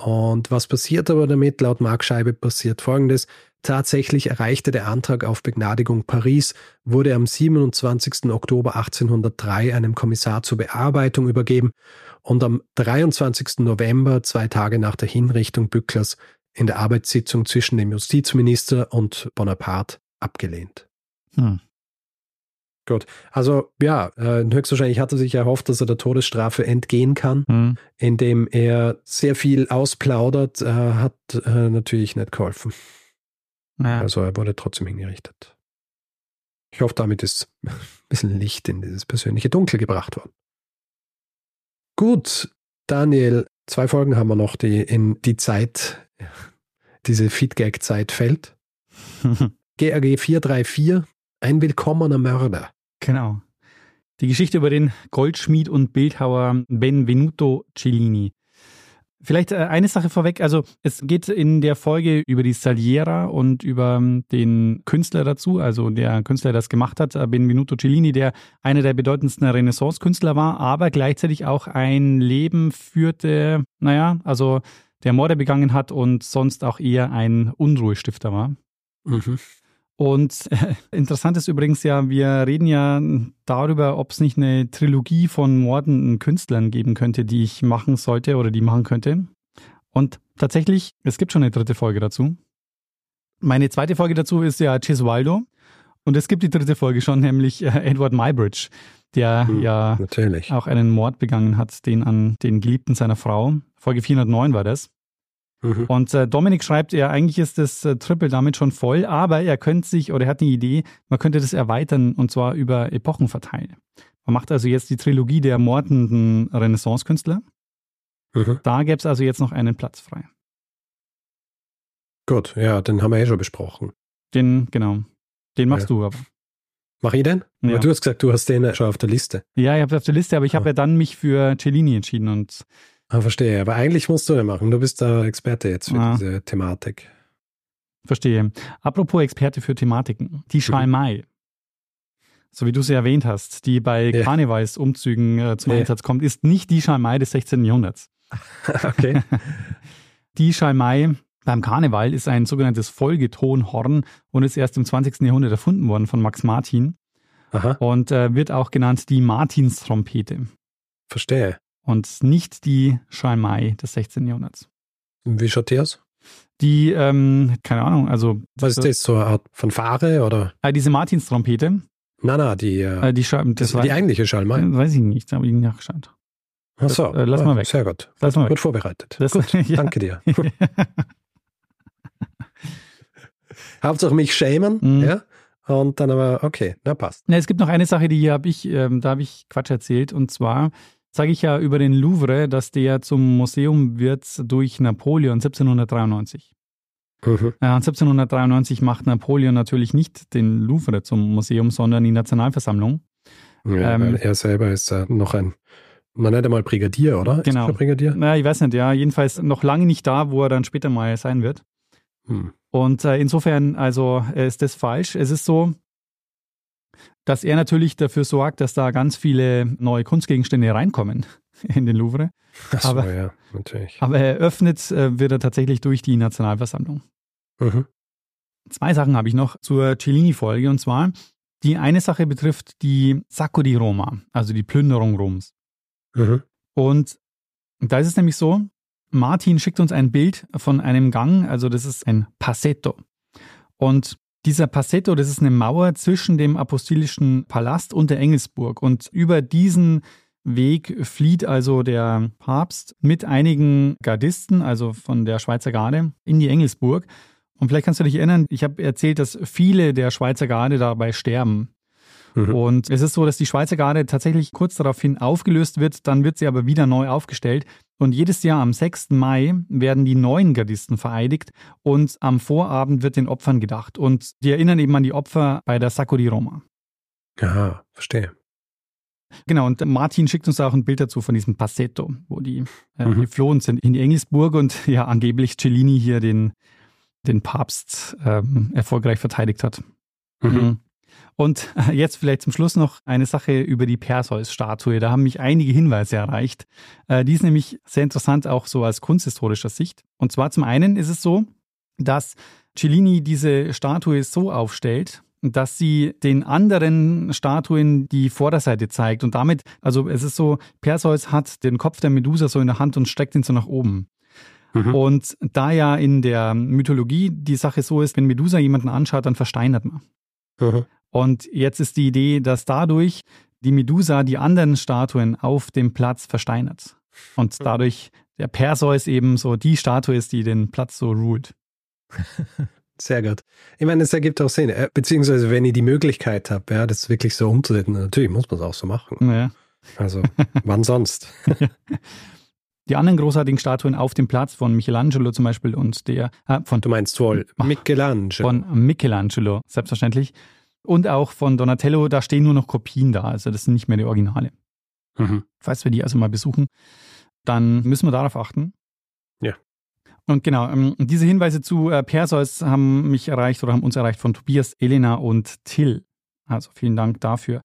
Und was passiert aber damit? Laut Mark Scheibe passiert Folgendes. Tatsächlich erreichte der Antrag auf Begnadigung Paris, wurde am 27. Oktober 1803 einem Kommissar zur Bearbeitung übergeben und am 23. November, zwei Tage nach der Hinrichtung Bücklers, in der Arbeitssitzung zwischen dem Justizminister und Bonaparte abgelehnt. Hm. Gut. Also ja, äh, höchstwahrscheinlich hat er sich erhofft, dass er der Todesstrafe entgehen kann, mhm. indem er sehr viel ausplaudert, äh, hat äh, natürlich nicht geholfen. Ja. Also er wurde trotzdem hingerichtet. Ich hoffe, damit ist ein bisschen Licht in dieses persönliche Dunkel gebracht worden. Gut, Daniel, zwei Folgen haben wir noch, die in die Zeit, diese Feedgag-Zeit fällt. GRG 434, ein willkommener Mörder. Genau. Die Geschichte über den Goldschmied und Bildhauer Benvenuto Cellini. Vielleicht äh, eine Sache vorweg, also es geht in der Folge über die Saliera und über ähm, den Künstler dazu, also der Künstler, der das gemacht hat, äh, Benvenuto Cellini, der einer der bedeutendsten Renaissance-Künstler war, aber gleichzeitig auch ein Leben führte, naja, also der Morde begangen hat und sonst auch eher ein Unruhestifter war. Mhm. Und äh, interessant ist übrigens ja, wir reden ja darüber, ob es nicht eine Trilogie von mordenden Künstlern geben könnte, die ich machen sollte oder die machen könnte. Und tatsächlich, es gibt schon eine dritte Folge dazu. Meine zweite Folge dazu ist ja Cesualdo. Und es gibt die dritte Folge schon, nämlich äh, Edward Mybridge, der hm, ja natürlich. auch einen Mord begangen hat, den an den Geliebten seiner Frau. Folge 409 war das. Mhm. Und äh, Dominik schreibt, ja, eigentlich ist das äh, Triple damit schon voll, aber er könnte sich oder er hat eine Idee, man könnte das erweitern und zwar über Epochen verteilen. Man macht also jetzt die Trilogie der mordenden Renaissance-Künstler. Mhm. Da gäbe es also jetzt noch einen Platz frei. Gut, ja, den haben wir eh schon besprochen. Den, genau. Den machst ja. du aber. Mach ich den? Ja. Aber du hast gesagt, du hast den schon auf der Liste. Ja, ich habe auf der Liste, aber ich ah. habe ja dann mich für Cellini entschieden und Ah, verstehe. Aber eigentlich musst du ja machen. Du bist der Experte jetzt für ah. diese Thematik. Verstehe. Apropos Experte für Thematiken. Die Schalmei. Mhm. So wie du sie erwähnt hast, die bei ja. Karnevalsumzügen äh, zum ja. Einsatz kommt, ist nicht die Schalmei des 16. Jahrhunderts. okay. die Schalmei beim Karneval ist ein sogenanntes Folgetonhorn und ist erst im 20. Jahrhundert erfunden worden von Max Martin. Aha. Und äh, wird auch genannt die Martinstrompete. Verstehe und nicht die Schalmei des 16. Jahrhunderts. Wie schaut die aus? Die, ähm, keine Ahnung, also. Was ist das, so eine Art Fanfare oder? Äh, diese Martinstrompete. Na, na, die, äh, äh die, Schal das war, die eigentliche Schalmei. Weiß ich nicht, habe ich nachgeschaut. Ach so, äh, lass mal weg. Sehr gut. Lass mal weg. Gut vorbereitet. Das, gut, ja. danke dir. Hauptsache mich schämen, mhm. ja? Und dann aber, okay, na passt. Na, es gibt noch eine Sache, die habe ich, ähm, da habe ich Quatsch erzählt, und zwar sage ich ja über den Louvre, dass der zum Museum wird durch Napoleon 1793. Mhm. Ja, 1793 macht Napoleon natürlich nicht den Louvre zum Museum, sondern die Nationalversammlung. Ja, ähm, er selber ist äh, noch ein, man nennt einmal Brigadier, oder? Genau. Brigadier? Na, ich weiß nicht, ja, jedenfalls noch lange nicht da, wo er dann später mal sein wird. Hm. Und äh, insofern, also äh, ist das falsch. Es ist so, dass er natürlich dafür sorgt, dass da ganz viele neue Kunstgegenstände reinkommen in den Louvre. So, aber, ja, natürlich. Aber eröffnet äh, wird er tatsächlich durch die Nationalversammlung. Mhm. Zwei Sachen habe ich noch zur Cellini-Folge und zwar die eine Sache betrifft die Sacco di Roma, also die Plünderung Roms. Mhm. Und da ist es nämlich so, Martin schickt uns ein Bild von einem Gang, also das ist ein Passetto. Und dieser Passetto, das ist eine Mauer zwischen dem apostolischen Palast und der Engelsburg. Und über diesen Weg flieht also der Papst mit einigen Gardisten, also von der Schweizer Garde, in die Engelsburg. Und vielleicht kannst du dich erinnern, ich habe erzählt, dass viele der Schweizer Garde dabei sterben. Mhm. Und es ist so, dass die Schweizer Garde tatsächlich kurz daraufhin aufgelöst wird, dann wird sie aber wieder neu aufgestellt. Und jedes Jahr am 6. Mai werden die neuen Gardisten vereidigt und am Vorabend wird den Opfern gedacht. Und die erinnern eben an die Opfer bei der Sacco di Roma. Aha, verstehe. Genau, und Martin schickt uns auch ein Bild dazu von diesem Passetto, wo die äh, mhm. geflohen sind in die Engelsburg und ja angeblich Cellini hier den, den Papst ähm, erfolgreich verteidigt hat. Mhm. Und jetzt vielleicht zum Schluss noch eine Sache über die Perseus-Statue. Da haben mich einige Hinweise erreicht. Äh, die ist nämlich sehr interessant, auch so aus kunsthistorischer Sicht. Und zwar zum einen ist es so, dass Cellini diese Statue so aufstellt, dass sie den anderen Statuen die Vorderseite zeigt. Und damit, also es ist so, Perseus hat den Kopf der Medusa so in der Hand und streckt ihn so nach oben. Mhm. Und da ja in der Mythologie die Sache so ist, wenn Medusa jemanden anschaut, dann versteinert man. Mhm. Und jetzt ist die Idee, dass dadurch die Medusa die anderen Statuen auf dem Platz versteinert. Und hm. dadurch der Perseus eben so die Statue ist, die den Platz so ruled. Sehr gut. Ich meine, es ergibt auch Sinn. Äh, beziehungsweise, wenn ich die Möglichkeit habe, ja, das wirklich so umzusetzen, natürlich muss man es auch so machen. Ja. Also, wann sonst? Die anderen großartigen Statuen auf dem Platz von Michelangelo zum Beispiel und der äh, von Du meinst wohl Michelangelo. von Michelangelo, selbstverständlich. Und auch von Donatello, da stehen nur noch Kopien da, also das sind nicht mehr die Originale. Mhm. Falls wir die also mal besuchen, dann müssen wir darauf achten. Ja. Und genau, ähm, diese Hinweise zu äh, Perseus haben mich erreicht oder haben uns erreicht von Tobias, Elena und Till. Also vielen Dank dafür.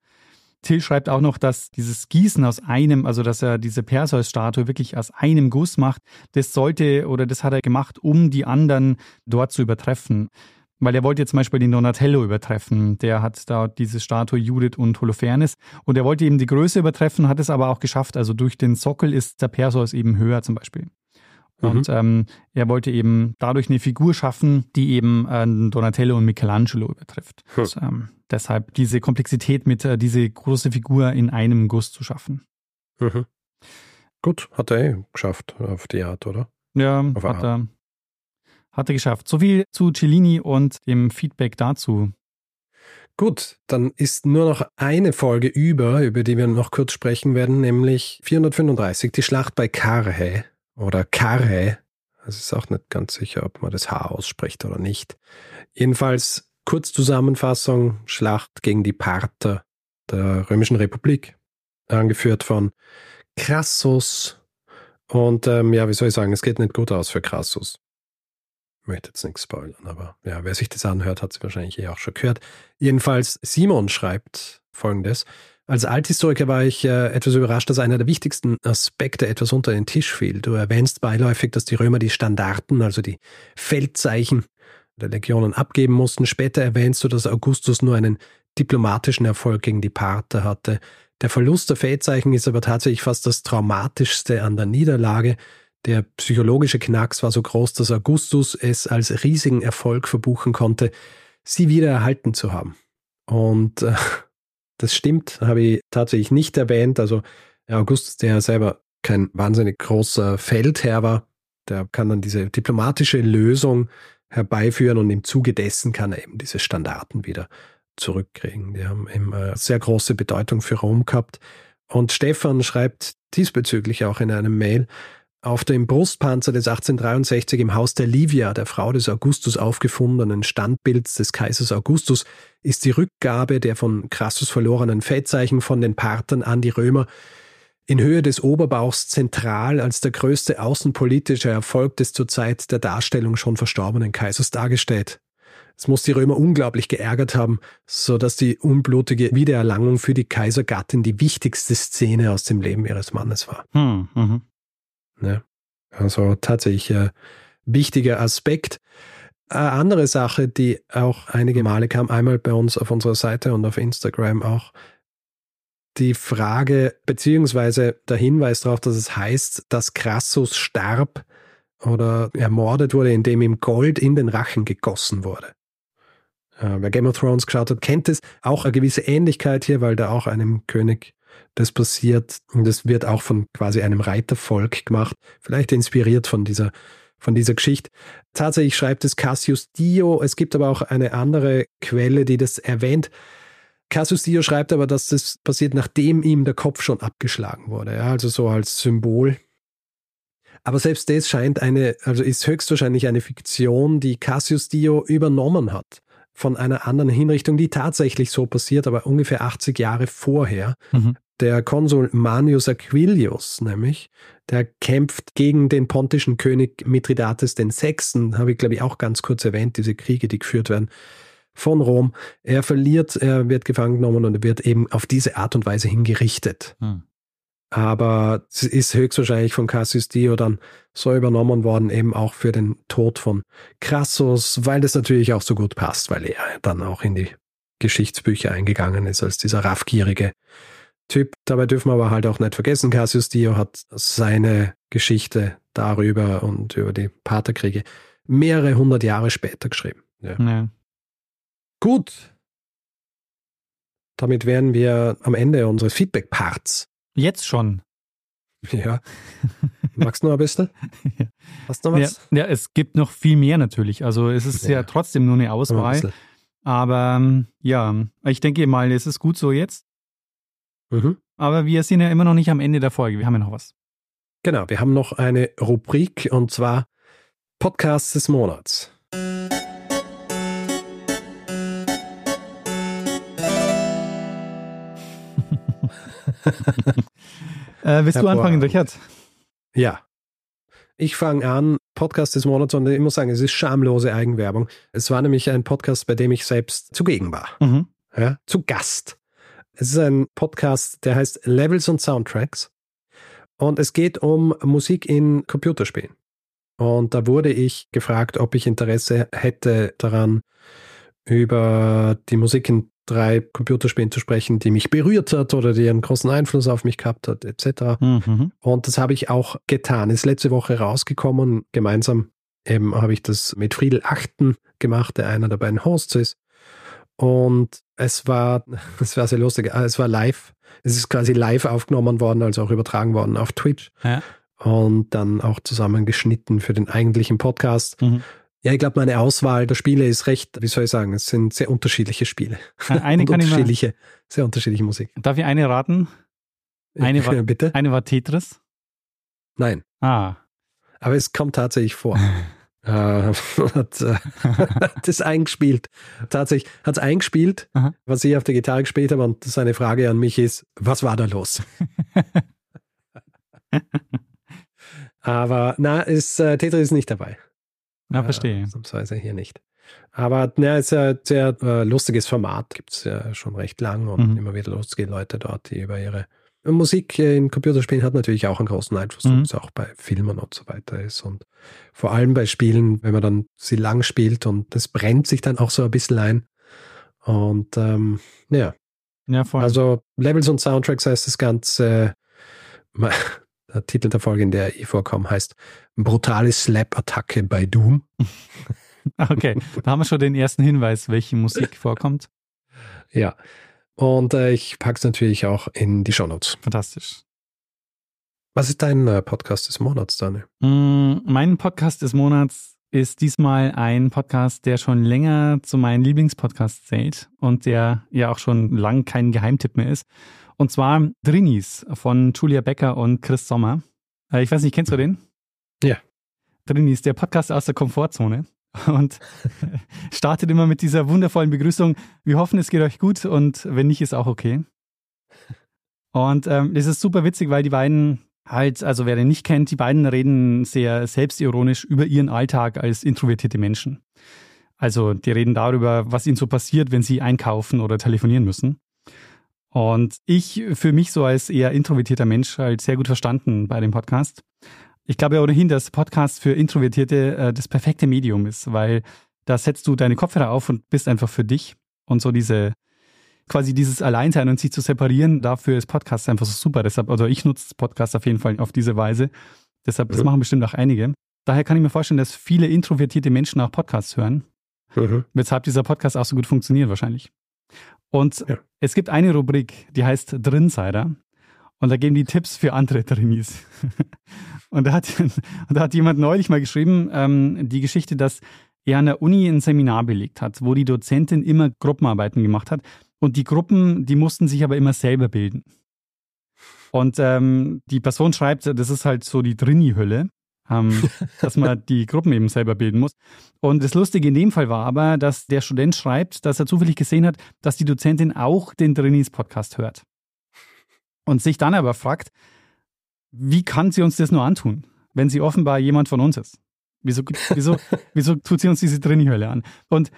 Till schreibt auch noch, dass dieses Gießen aus einem, also dass er diese Perseus-Statue wirklich aus einem Guss macht, das sollte oder das hat er gemacht, um die anderen dort zu übertreffen. Weil er wollte jetzt zum Beispiel den Donatello übertreffen. Der hat da diese Statue Judith und Holofernes. Und er wollte eben die Größe übertreffen, hat es aber auch geschafft. Also durch den Sockel ist der Perseus eben höher zum Beispiel. Und ähm, er wollte eben dadurch eine Figur schaffen, die eben äh, Donatello und Michelangelo übertrifft. Hm. Und, ähm, deshalb diese Komplexität mit äh, diese große Figur in einem Guss zu schaffen. Mhm. Gut, hat er eh geschafft auf die Art, oder? Ja, Auf hat eine er, hat er geschafft. So viel zu Cellini und dem Feedback dazu. Gut, dann ist nur noch eine Folge über, über die wir noch kurz sprechen werden, nämlich 435, die Schlacht bei Karhe oder Karhe. Es ist auch nicht ganz sicher, ob man das H ausspricht oder nicht. Jedenfalls Kurzzusammenfassung, Schlacht gegen die Parther der Römischen Republik, angeführt von Crassus. Und ähm, ja, wie soll ich sagen, es geht nicht gut aus für Crassus. Möchte jetzt nichts spoilern, aber ja, wer sich das anhört, hat es wahrscheinlich eh auch schon gehört. Jedenfalls, Simon schreibt folgendes. Als Althistoriker war ich äh, etwas überrascht, dass einer der wichtigsten Aspekte etwas unter den Tisch fiel. Du erwähnst beiläufig, dass die Römer die Standarten, also die Feldzeichen der Legionen abgeben mussten. Später erwähnst du, dass Augustus nur einen diplomatischen Erfolg gegen die Parther hatte. Der Verlust der Feldzeichen ist aber tatsächlich fast das Traumatischste an der Niederlage. Der psychologische Knacks war so groß, dass Augustus es als riesigen Erfolg verbuchen konnte, sie wieder erhalten zu haben. Und äh, das stimmt, habe ich tatsächlich nicht erwähnt. Also Augustus, der selber kein wahnsinnig großer Feldherr war, der kann dann diese diplomatische Lösung herbeiführen und im Zuge dessen kann er eben diese Standarten wieder zurückkriegen. Die haben eben eine sehr große Bedeutung für Rom gehabt. Und Stefan schreibt diesbezüglich auch in einem Mail, auf dem Brustpanzer des 1863 im Haus der Livia, der Frau des Augustus aufgefundenen Standbilds des Kaisers Augustus, ist die Rückgabe der von Crassus verlorenen Feldzeichen von den Parthern an die Römer in Höhe des Oberbauchs zentral als der größte außenpolitische Erfolg des zur Zeit der Darstellung schon verstorbenen Kaisers dargestellt. Es muss die Römer unglaublich geärgert haben, so dass die unblutige Wiedererlangung für die Kaisergattin die wichtigste Szene aus dem Leben ihres Mannes war. Hm, mhm. Ne? Also tatsächlich äh, wichtiger Aspekt. Eine andere Sache, die auch einige Male kam, einmal bei uns auf unserer Seite und auf Instagram auch, die Frage beziehungsweise der Hinweis darauf, dass es heißt, dass Crassus starb oder ermordet wurde, indem ihm Gold in den Rachen gegossen wurde. Äh, wer Game of Thrones geschaut hat, kennt es. Auch eine gewisse Ähnlichkeit hier, weil da auch einem König das passiert und es wird auch von quasi einem Reitervolk gemacht, vielleicht inspiriert von dieser von dieser Geschichte. Tatsächlich schreibt es Cassius Dio. Es gibt aber auch eine andere Quelle, die das erwähnt. Cassius Dio schreibt aber, dass das passiert, nachdem ihm der Kopf schon abgeschlagen wurde. Ja, also so als Symbol. Aber selbst das scheint eine, also ist höchstwahrscheinlich eine Fiktion, die Cassius Dio übernommen hat von einer anderen Hinrichtung, die tatsächlich so passiert, aber ungefähr 80 Jahre vorher. Mhm. Der Konsul Manius Aquilius, nämlich, der kämpft gegen den pontischen König Mithridates VI., habe ich glaube ich auch ganz kurz erwähnt, diese Kriege, die geführt werden von Rom. Er verliert, er wird gefangen genommen und er wird eben auf diese Art und Weise hingerichtet. Hm. Aber es ist höchstwahrscheinlich von Cassius Dio dann so übernommen worden, eben auch für den Tod von Crassus, weil das natürlich auch so gut passt, weil er dann auch in die Geschichtsbücher eingegangen ist als dieser raffgierige Typ. Dabei dürfen wir aber halt auch nicht vergessen, Cassius Dio hat seine Geschichte darüber und über die Paterkriege mehrere hundert Jahre später geschrieben. Ja. Ja. Gut. Damit wären wir am Ende unseres Feedback-Parts. Jetzt schon. Ja. Magst du noch ein bisschen? Ja. Hast du noch Ja, was? ja, es gibt noch viel mehr natürlich. Also es ist ja, Ja. trotzdem nur eine Auswahl. bisschen. Aber ähm, ja, ich denke mal, es ist gut so jetzt. Mhm. Aber wir sind ja immer noch nicht am Ende der Folge. Wir haben ja noch was. Genau, wir haben noch eine Rubrik und zwar Podcast des Monats. äh, willst du anfangen, Richard? Ja. Ich fange an, Podcast des Monats, und ich muss sagen, es ist schamlose Eigenwerbung. Es war nämlich ein Podcast, bei dem ich selbst zugegen war. Mhm. Ja, zu Gast. Es ist ein Podcast, der heißt Levels und Soundtracks. Und es geht um Musik in Computerspielen. Und da wurde ich gefragt, ob ich Interesse hätte daran, über die Musik in drei Computerspielen zu sprechen, die mich berührt hat oder die einen großen Einfluss auf mich gehabt hat, etc. Mhm. Und das habe ich auch getan. Ist letzte Woche rausgekommen. Gemeinsam eben habe ich das mit Friedel Achten gemacht, der einer der beiden Hosts ist. Und es war, es war sehr lustig. Es war live. Es ist quasi live aufgenommen worden, also auch übertragen worden auf Twitch. Ja. Und dann auch zusammengeschnitten für den eigentlichen Podcast. Mhm. Ja, ich glaube, meine Auswahl der Spiele ist recht, wie soll ich sagen, es sind sehr unterschiedliche Spiele. Eine kann unterschiedliche, ich mal, sehr unterschiedliche Musik. Darf ich eine raten? Eine war, Bitte? Eine war Tetris? Nein. Ah. Aber es kommt tatsächlich vor. äh, hat äh, das eingespielt. Tatsächlich hat es eingespielt, Aha. was ich auf der Gitarre gespielt habe. Und seine Frage an mich ist, was war da los? Aber na, ist, äh, Tetris ist nicht dabei. Na, verstehe. Ausnahmsweise hier nicht. Aber na, es ist ein sehr äh, lustiges Format, gibt es ja schon recht lang und mhm. immer wieder lustige Leute dort, die über ihre Musik in Computerspielen hat natürlich auch einen großen Einfluss, mhm. es auch bei Filmen und so weiter ist. Und vor allem bei Spielen, wenn man dann sie lang spielt und das brennt sich dann auch so ein bisschen ein. Und ähm, ja. Ja, voll. Also Levels und Soundtracks heißt das Ganze, der Titel der Folge, in der ich vorkomme, heißt Brutale Slap-Attacke bei Doom. okay, da haben wir schon den ersten Hinweis, welche Musik vorkommt. Ja, und äh, ich packe es natürlich auch in die Shownotes. Fantastisch. Was ist dein äh, Podcast des Monats, Daniel? Mm, mein Podcast des Monats ist diesmal ein Podcast, der schon länger zu meinen Lieblingspodcasts zählt und der ja auch schon lang kein Geheimtipp mehr ist. Und zwar Drinis von Julia Becker und Chris Sommer. Äh, ich weiß nicht, kennst du den? Ja. Drinis, der Podcast aus der Komfortzone. Und startet immer mit dieser wundervollen Begrüßung. Wir hoffen, es geht euch gut und wenn nicht, ist auch okay. Und ähm, ist super witzig, weil die beiden halt, also wer den nicht kennt, die beiden reden sehr selbstironisch über ihren Alltag als introvertierte Menschen. Also die reden darüber, was ihnen so passiert, wenn sie einkaufen oder telefonieren müssen. Und ich für mich so als eher introvertierter Mensch halt sehr gut verstanden bei dem Podcast. Ich glaube ja ohnehin, dass Podcast für Introvertierte äh, das perfekte Medium ist, weil da setzt du deine Kopfhörer auf und bist einfach für dich. Und so diese, quasi dieses Alleinsein und sich zu separieren, dafür ist Podcast einfach so super. Deshalb, also ich nutze Podcast auf jeden Fall auf diese Weise. Deshalb, das mhm. machen bestimmt auch einige. Daher kann ich mir vorstellen, dass viele introvertierte Menschen auch Podcasts hören. Mhm. Weshalb dieser Podcast auch so gut funktioniert wahrscheinlich. Und ja. es gibt eine Rubrik, die heißt Drinsider. Und da geben die Tipps für andere Trainees. und, da hat, und da hat jemand neulich mal geschrieben, ähm, die Geschichte, dass er an der Uni ein Seminar belegt hat, wo die Dozentin immer Gruppenarbeiten gemacht hat. Und die Gruppen, die mussten sich aber immer selber bilden. Und ähm, die Person schreibt, das ist halt so die Drini-Hölle ähm, dass man die Gruppen eben selber bilden muss. Und das Lustige in dem Fall war aber, dass der Student schreibt, dass er zufällig gesehen hat, dass die Dozentin auch den Trainees-Podcast hört. Und sich dann aber fragt, wie kann sie uns das nur antun, wenn sie offenbar jemand von uns ist? Wieso, wieso, wieso tut sie uns diese Trainee-Hölle an? Und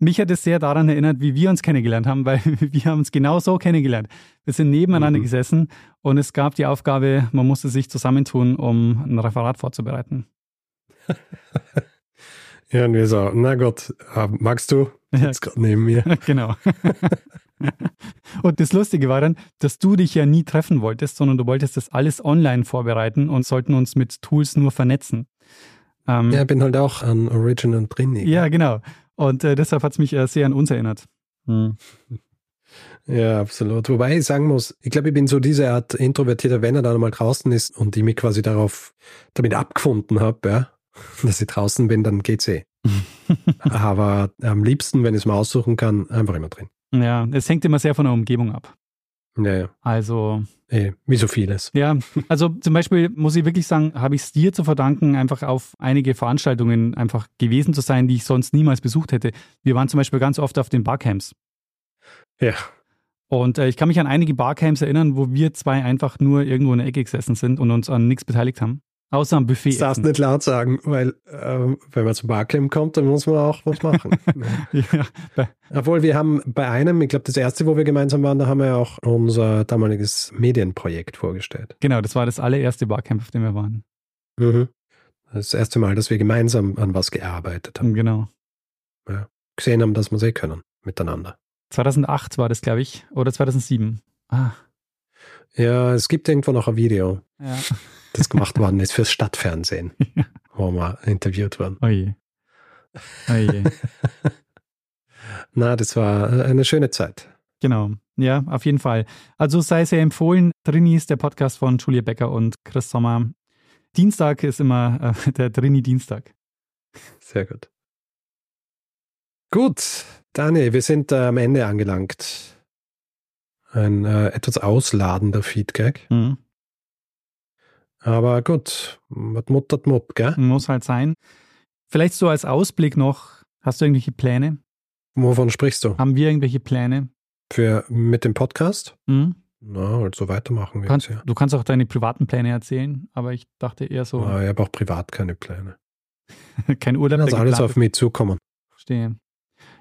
mich hat es sehr daran erinnert, wie wir uns kennengelernt haben, weil wir haben uns genau so kennengelernt. Wir sind nebeneinander mhm. gesessen und es gab die Aufgabe, man musste sich zusammentun, um ein Referat vorzubereiten. ja, und wir so, na Gott, äh, magst du? Jetzt gerade neben mir. genau. und das Lustige war dann, dass du dich ja nie treffen wolltest, sondern du wolltest das alles online vorbereiten und sollten uns mit Tools nur vernetzen. Ähm, ja, bin halt auch an Original drin. Ja, genau. Und äh, deshalb hat es mich äh, sehr an uns erinnert. Hm. Ja, absolut. Wobei ich sagen muss, ich glaube, ich bin so diese Art introvertierter, wenn er dann mal draußen ist und ich mich quasi darauf damit abgefunden habe, ja, dass ich draußen bin, dann geht's eh. Aber am liebsten, wenn ich es mal aussuchen kann, einfach immer drin. Ja, es hängt immer sehr von der Umgebung ab. Ja, ja. Also Eh, wie so vieles. Ja, also zum Beispiel muss ich wirklich sagen, habe ich es dir zu verdanken, einfach auf einige Veranstaltungen einfach gewesen zu sein, die ich sonst niemals besucht hätte. Wir waren zum Beispiel ganz oft auf den Barcamps. Ja. Und äh, ich kann mich an einige Barcamps erinnern, wo wir zwei einfach nur irgendwo in der Ecke gesessen sind und uns an nichts beteiligt haben. Außer am Buffet. Das darfst essen. nicht laut sagen, weil ähm, wenn man zum Barcamp kommt, dann muss man auch was machen. ja, Obwohl wir haben bei einem, ich glaube das erste, wo wir gemeinsam waren, da haben wir ja auch unser damaliges Medienprojekt vorgestellt. genau, das war das allererste Barcamp, auf dem wir waren. Mhm. Das erste Mal, dass wir gemeinsam an was gearbeitet haben. Genau. Gesehen haben, dass wir eh können, miteinander. 2008 war das, glaube ich, oder 2007. Ah, Ja, es gibt irgendwo noch ein Video, ja. Das gemacht worden ist fürs Stadtfernsehen, wo wir interviewt wurden. Oje. Oje. Na, das war eine schöne Zeit. Genau. Ja, auf jeden Fall. Also sei sehr empfohlen. Trini ist der Podcast von Julia Becker und Chris Sommer. Dienstag ist immer äh, der Trini-Dienstag. Sehr gut. Gut, Daniel, wir sind äh, am Ende angelangt. Ein äh, etwas ausladender Feedback. Mhm. Aber gut, was muttert Mupp, gell? Muss halt sein. Vielleicht so als Ausblick noch, hast du irgendwelche Pläne? Wovon sprichst du? Haben wir irgendwelche Pläne? Für mit dem Podcast? Mhm. Na, halt so weitermachen wir Kannst, jetzt ja. Du kannst auch deine privaten Pläne erzählen, aber ich dachte eher so, Ah, ich habe auch privat keine Pläne. kein Urlaub. Lass alles auf mich zukommen. Verstehe.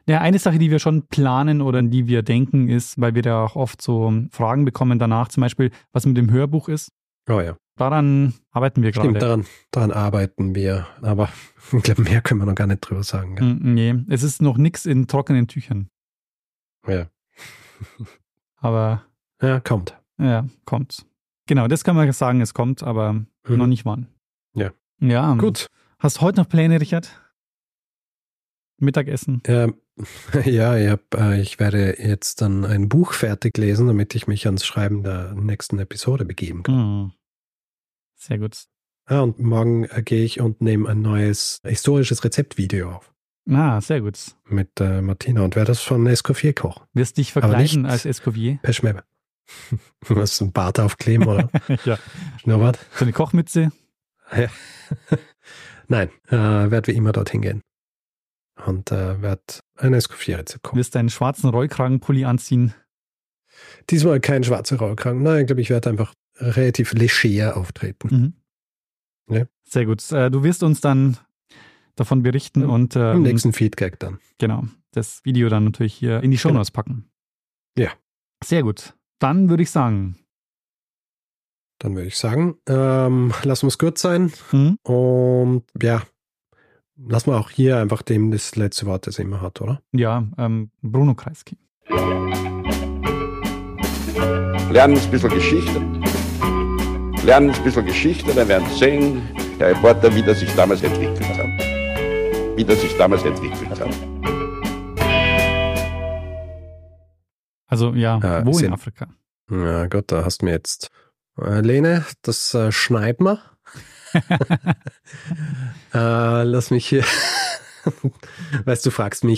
Ja, eine Sache, die wir schon planen oder an die wir denken, ist, weil wir da auch oft so Fragen bekommen danach, zum Beispiel, was mit dem Hörbuch ist. Oh ja, Daran arbeiten wir stimmt, gerade. daran, daran arbeiten wir. Aber ich glaube, mehr können wir noch gar nicht drüber sagen. Gell? Mm, Nee, es ist noch nichts in trockenen Tüchern. Ja. Aber ja, kommt. ja, kommt. Genau, das kann man sagen, es kommt, aber Mhm. noch nicht wann. Ja. Ja. Gut. Hast du heute noch Pläne, Richard? Mittagessen? Ähm, ja, ich, hab, äh, ich werde jetzt dann ein Buch fertig lesen, damit ich mich ans Schreiben der nächsten Episode begeben kann. Hm. Sehr gut. Ah, und morgen äh, gehe ich und nehme ein neues historisches Rezeptvideo auf Ah, sehr gut. mit äh, Martina und werde das von Escoffier kochen. Wirst dich verkleiden nicht- als Escovier? Per Schmebe. Du hast einen Bart aufkleben oder ja. Schnurrbart? So eine Kochmütze? Ja. Nein, äh, werde wie immer dorthin gehen. Und äh, werde ein Escoffier-Rezept kochen. Wirst deinen schwarzen Rollkragenpulli anziehen? Diesmal kein schwarzer Rollkragen. Nein, ich glaube, ich werde einfach relativ leger auftreten. Mhm. Ja. Sehr gut. Äh, Du wirst uns dann davon berichten Im- und Im ähm, nächsten Feedback dann. genau das Video dann natürlich hier in die Show Genau. Notes packen. Ja. Sehr gut. Dann würde ich sagen, Dann würde ich sagen, ähm, lassen wir es gut sein. hm? Und ja, lassen wir auch hier einfach dem das letzte Wort, das er immer hat, oder? ja, ähm, Bruno Kreisky. Lernen ein bisschen Geschichte. Lernen ein bisschen Geschichte, dann werden Sie sehen, der Reporter, wie das sich damals entwickelt hat. Wie das sich damals entwickelt hat. Also ja, Äh, wo in Afrika? Ja, Gott, da hast du mir jetzt. Äh, Lene, das äh, schneid mal. äh, lass mich hier. weißt du, fragst mich,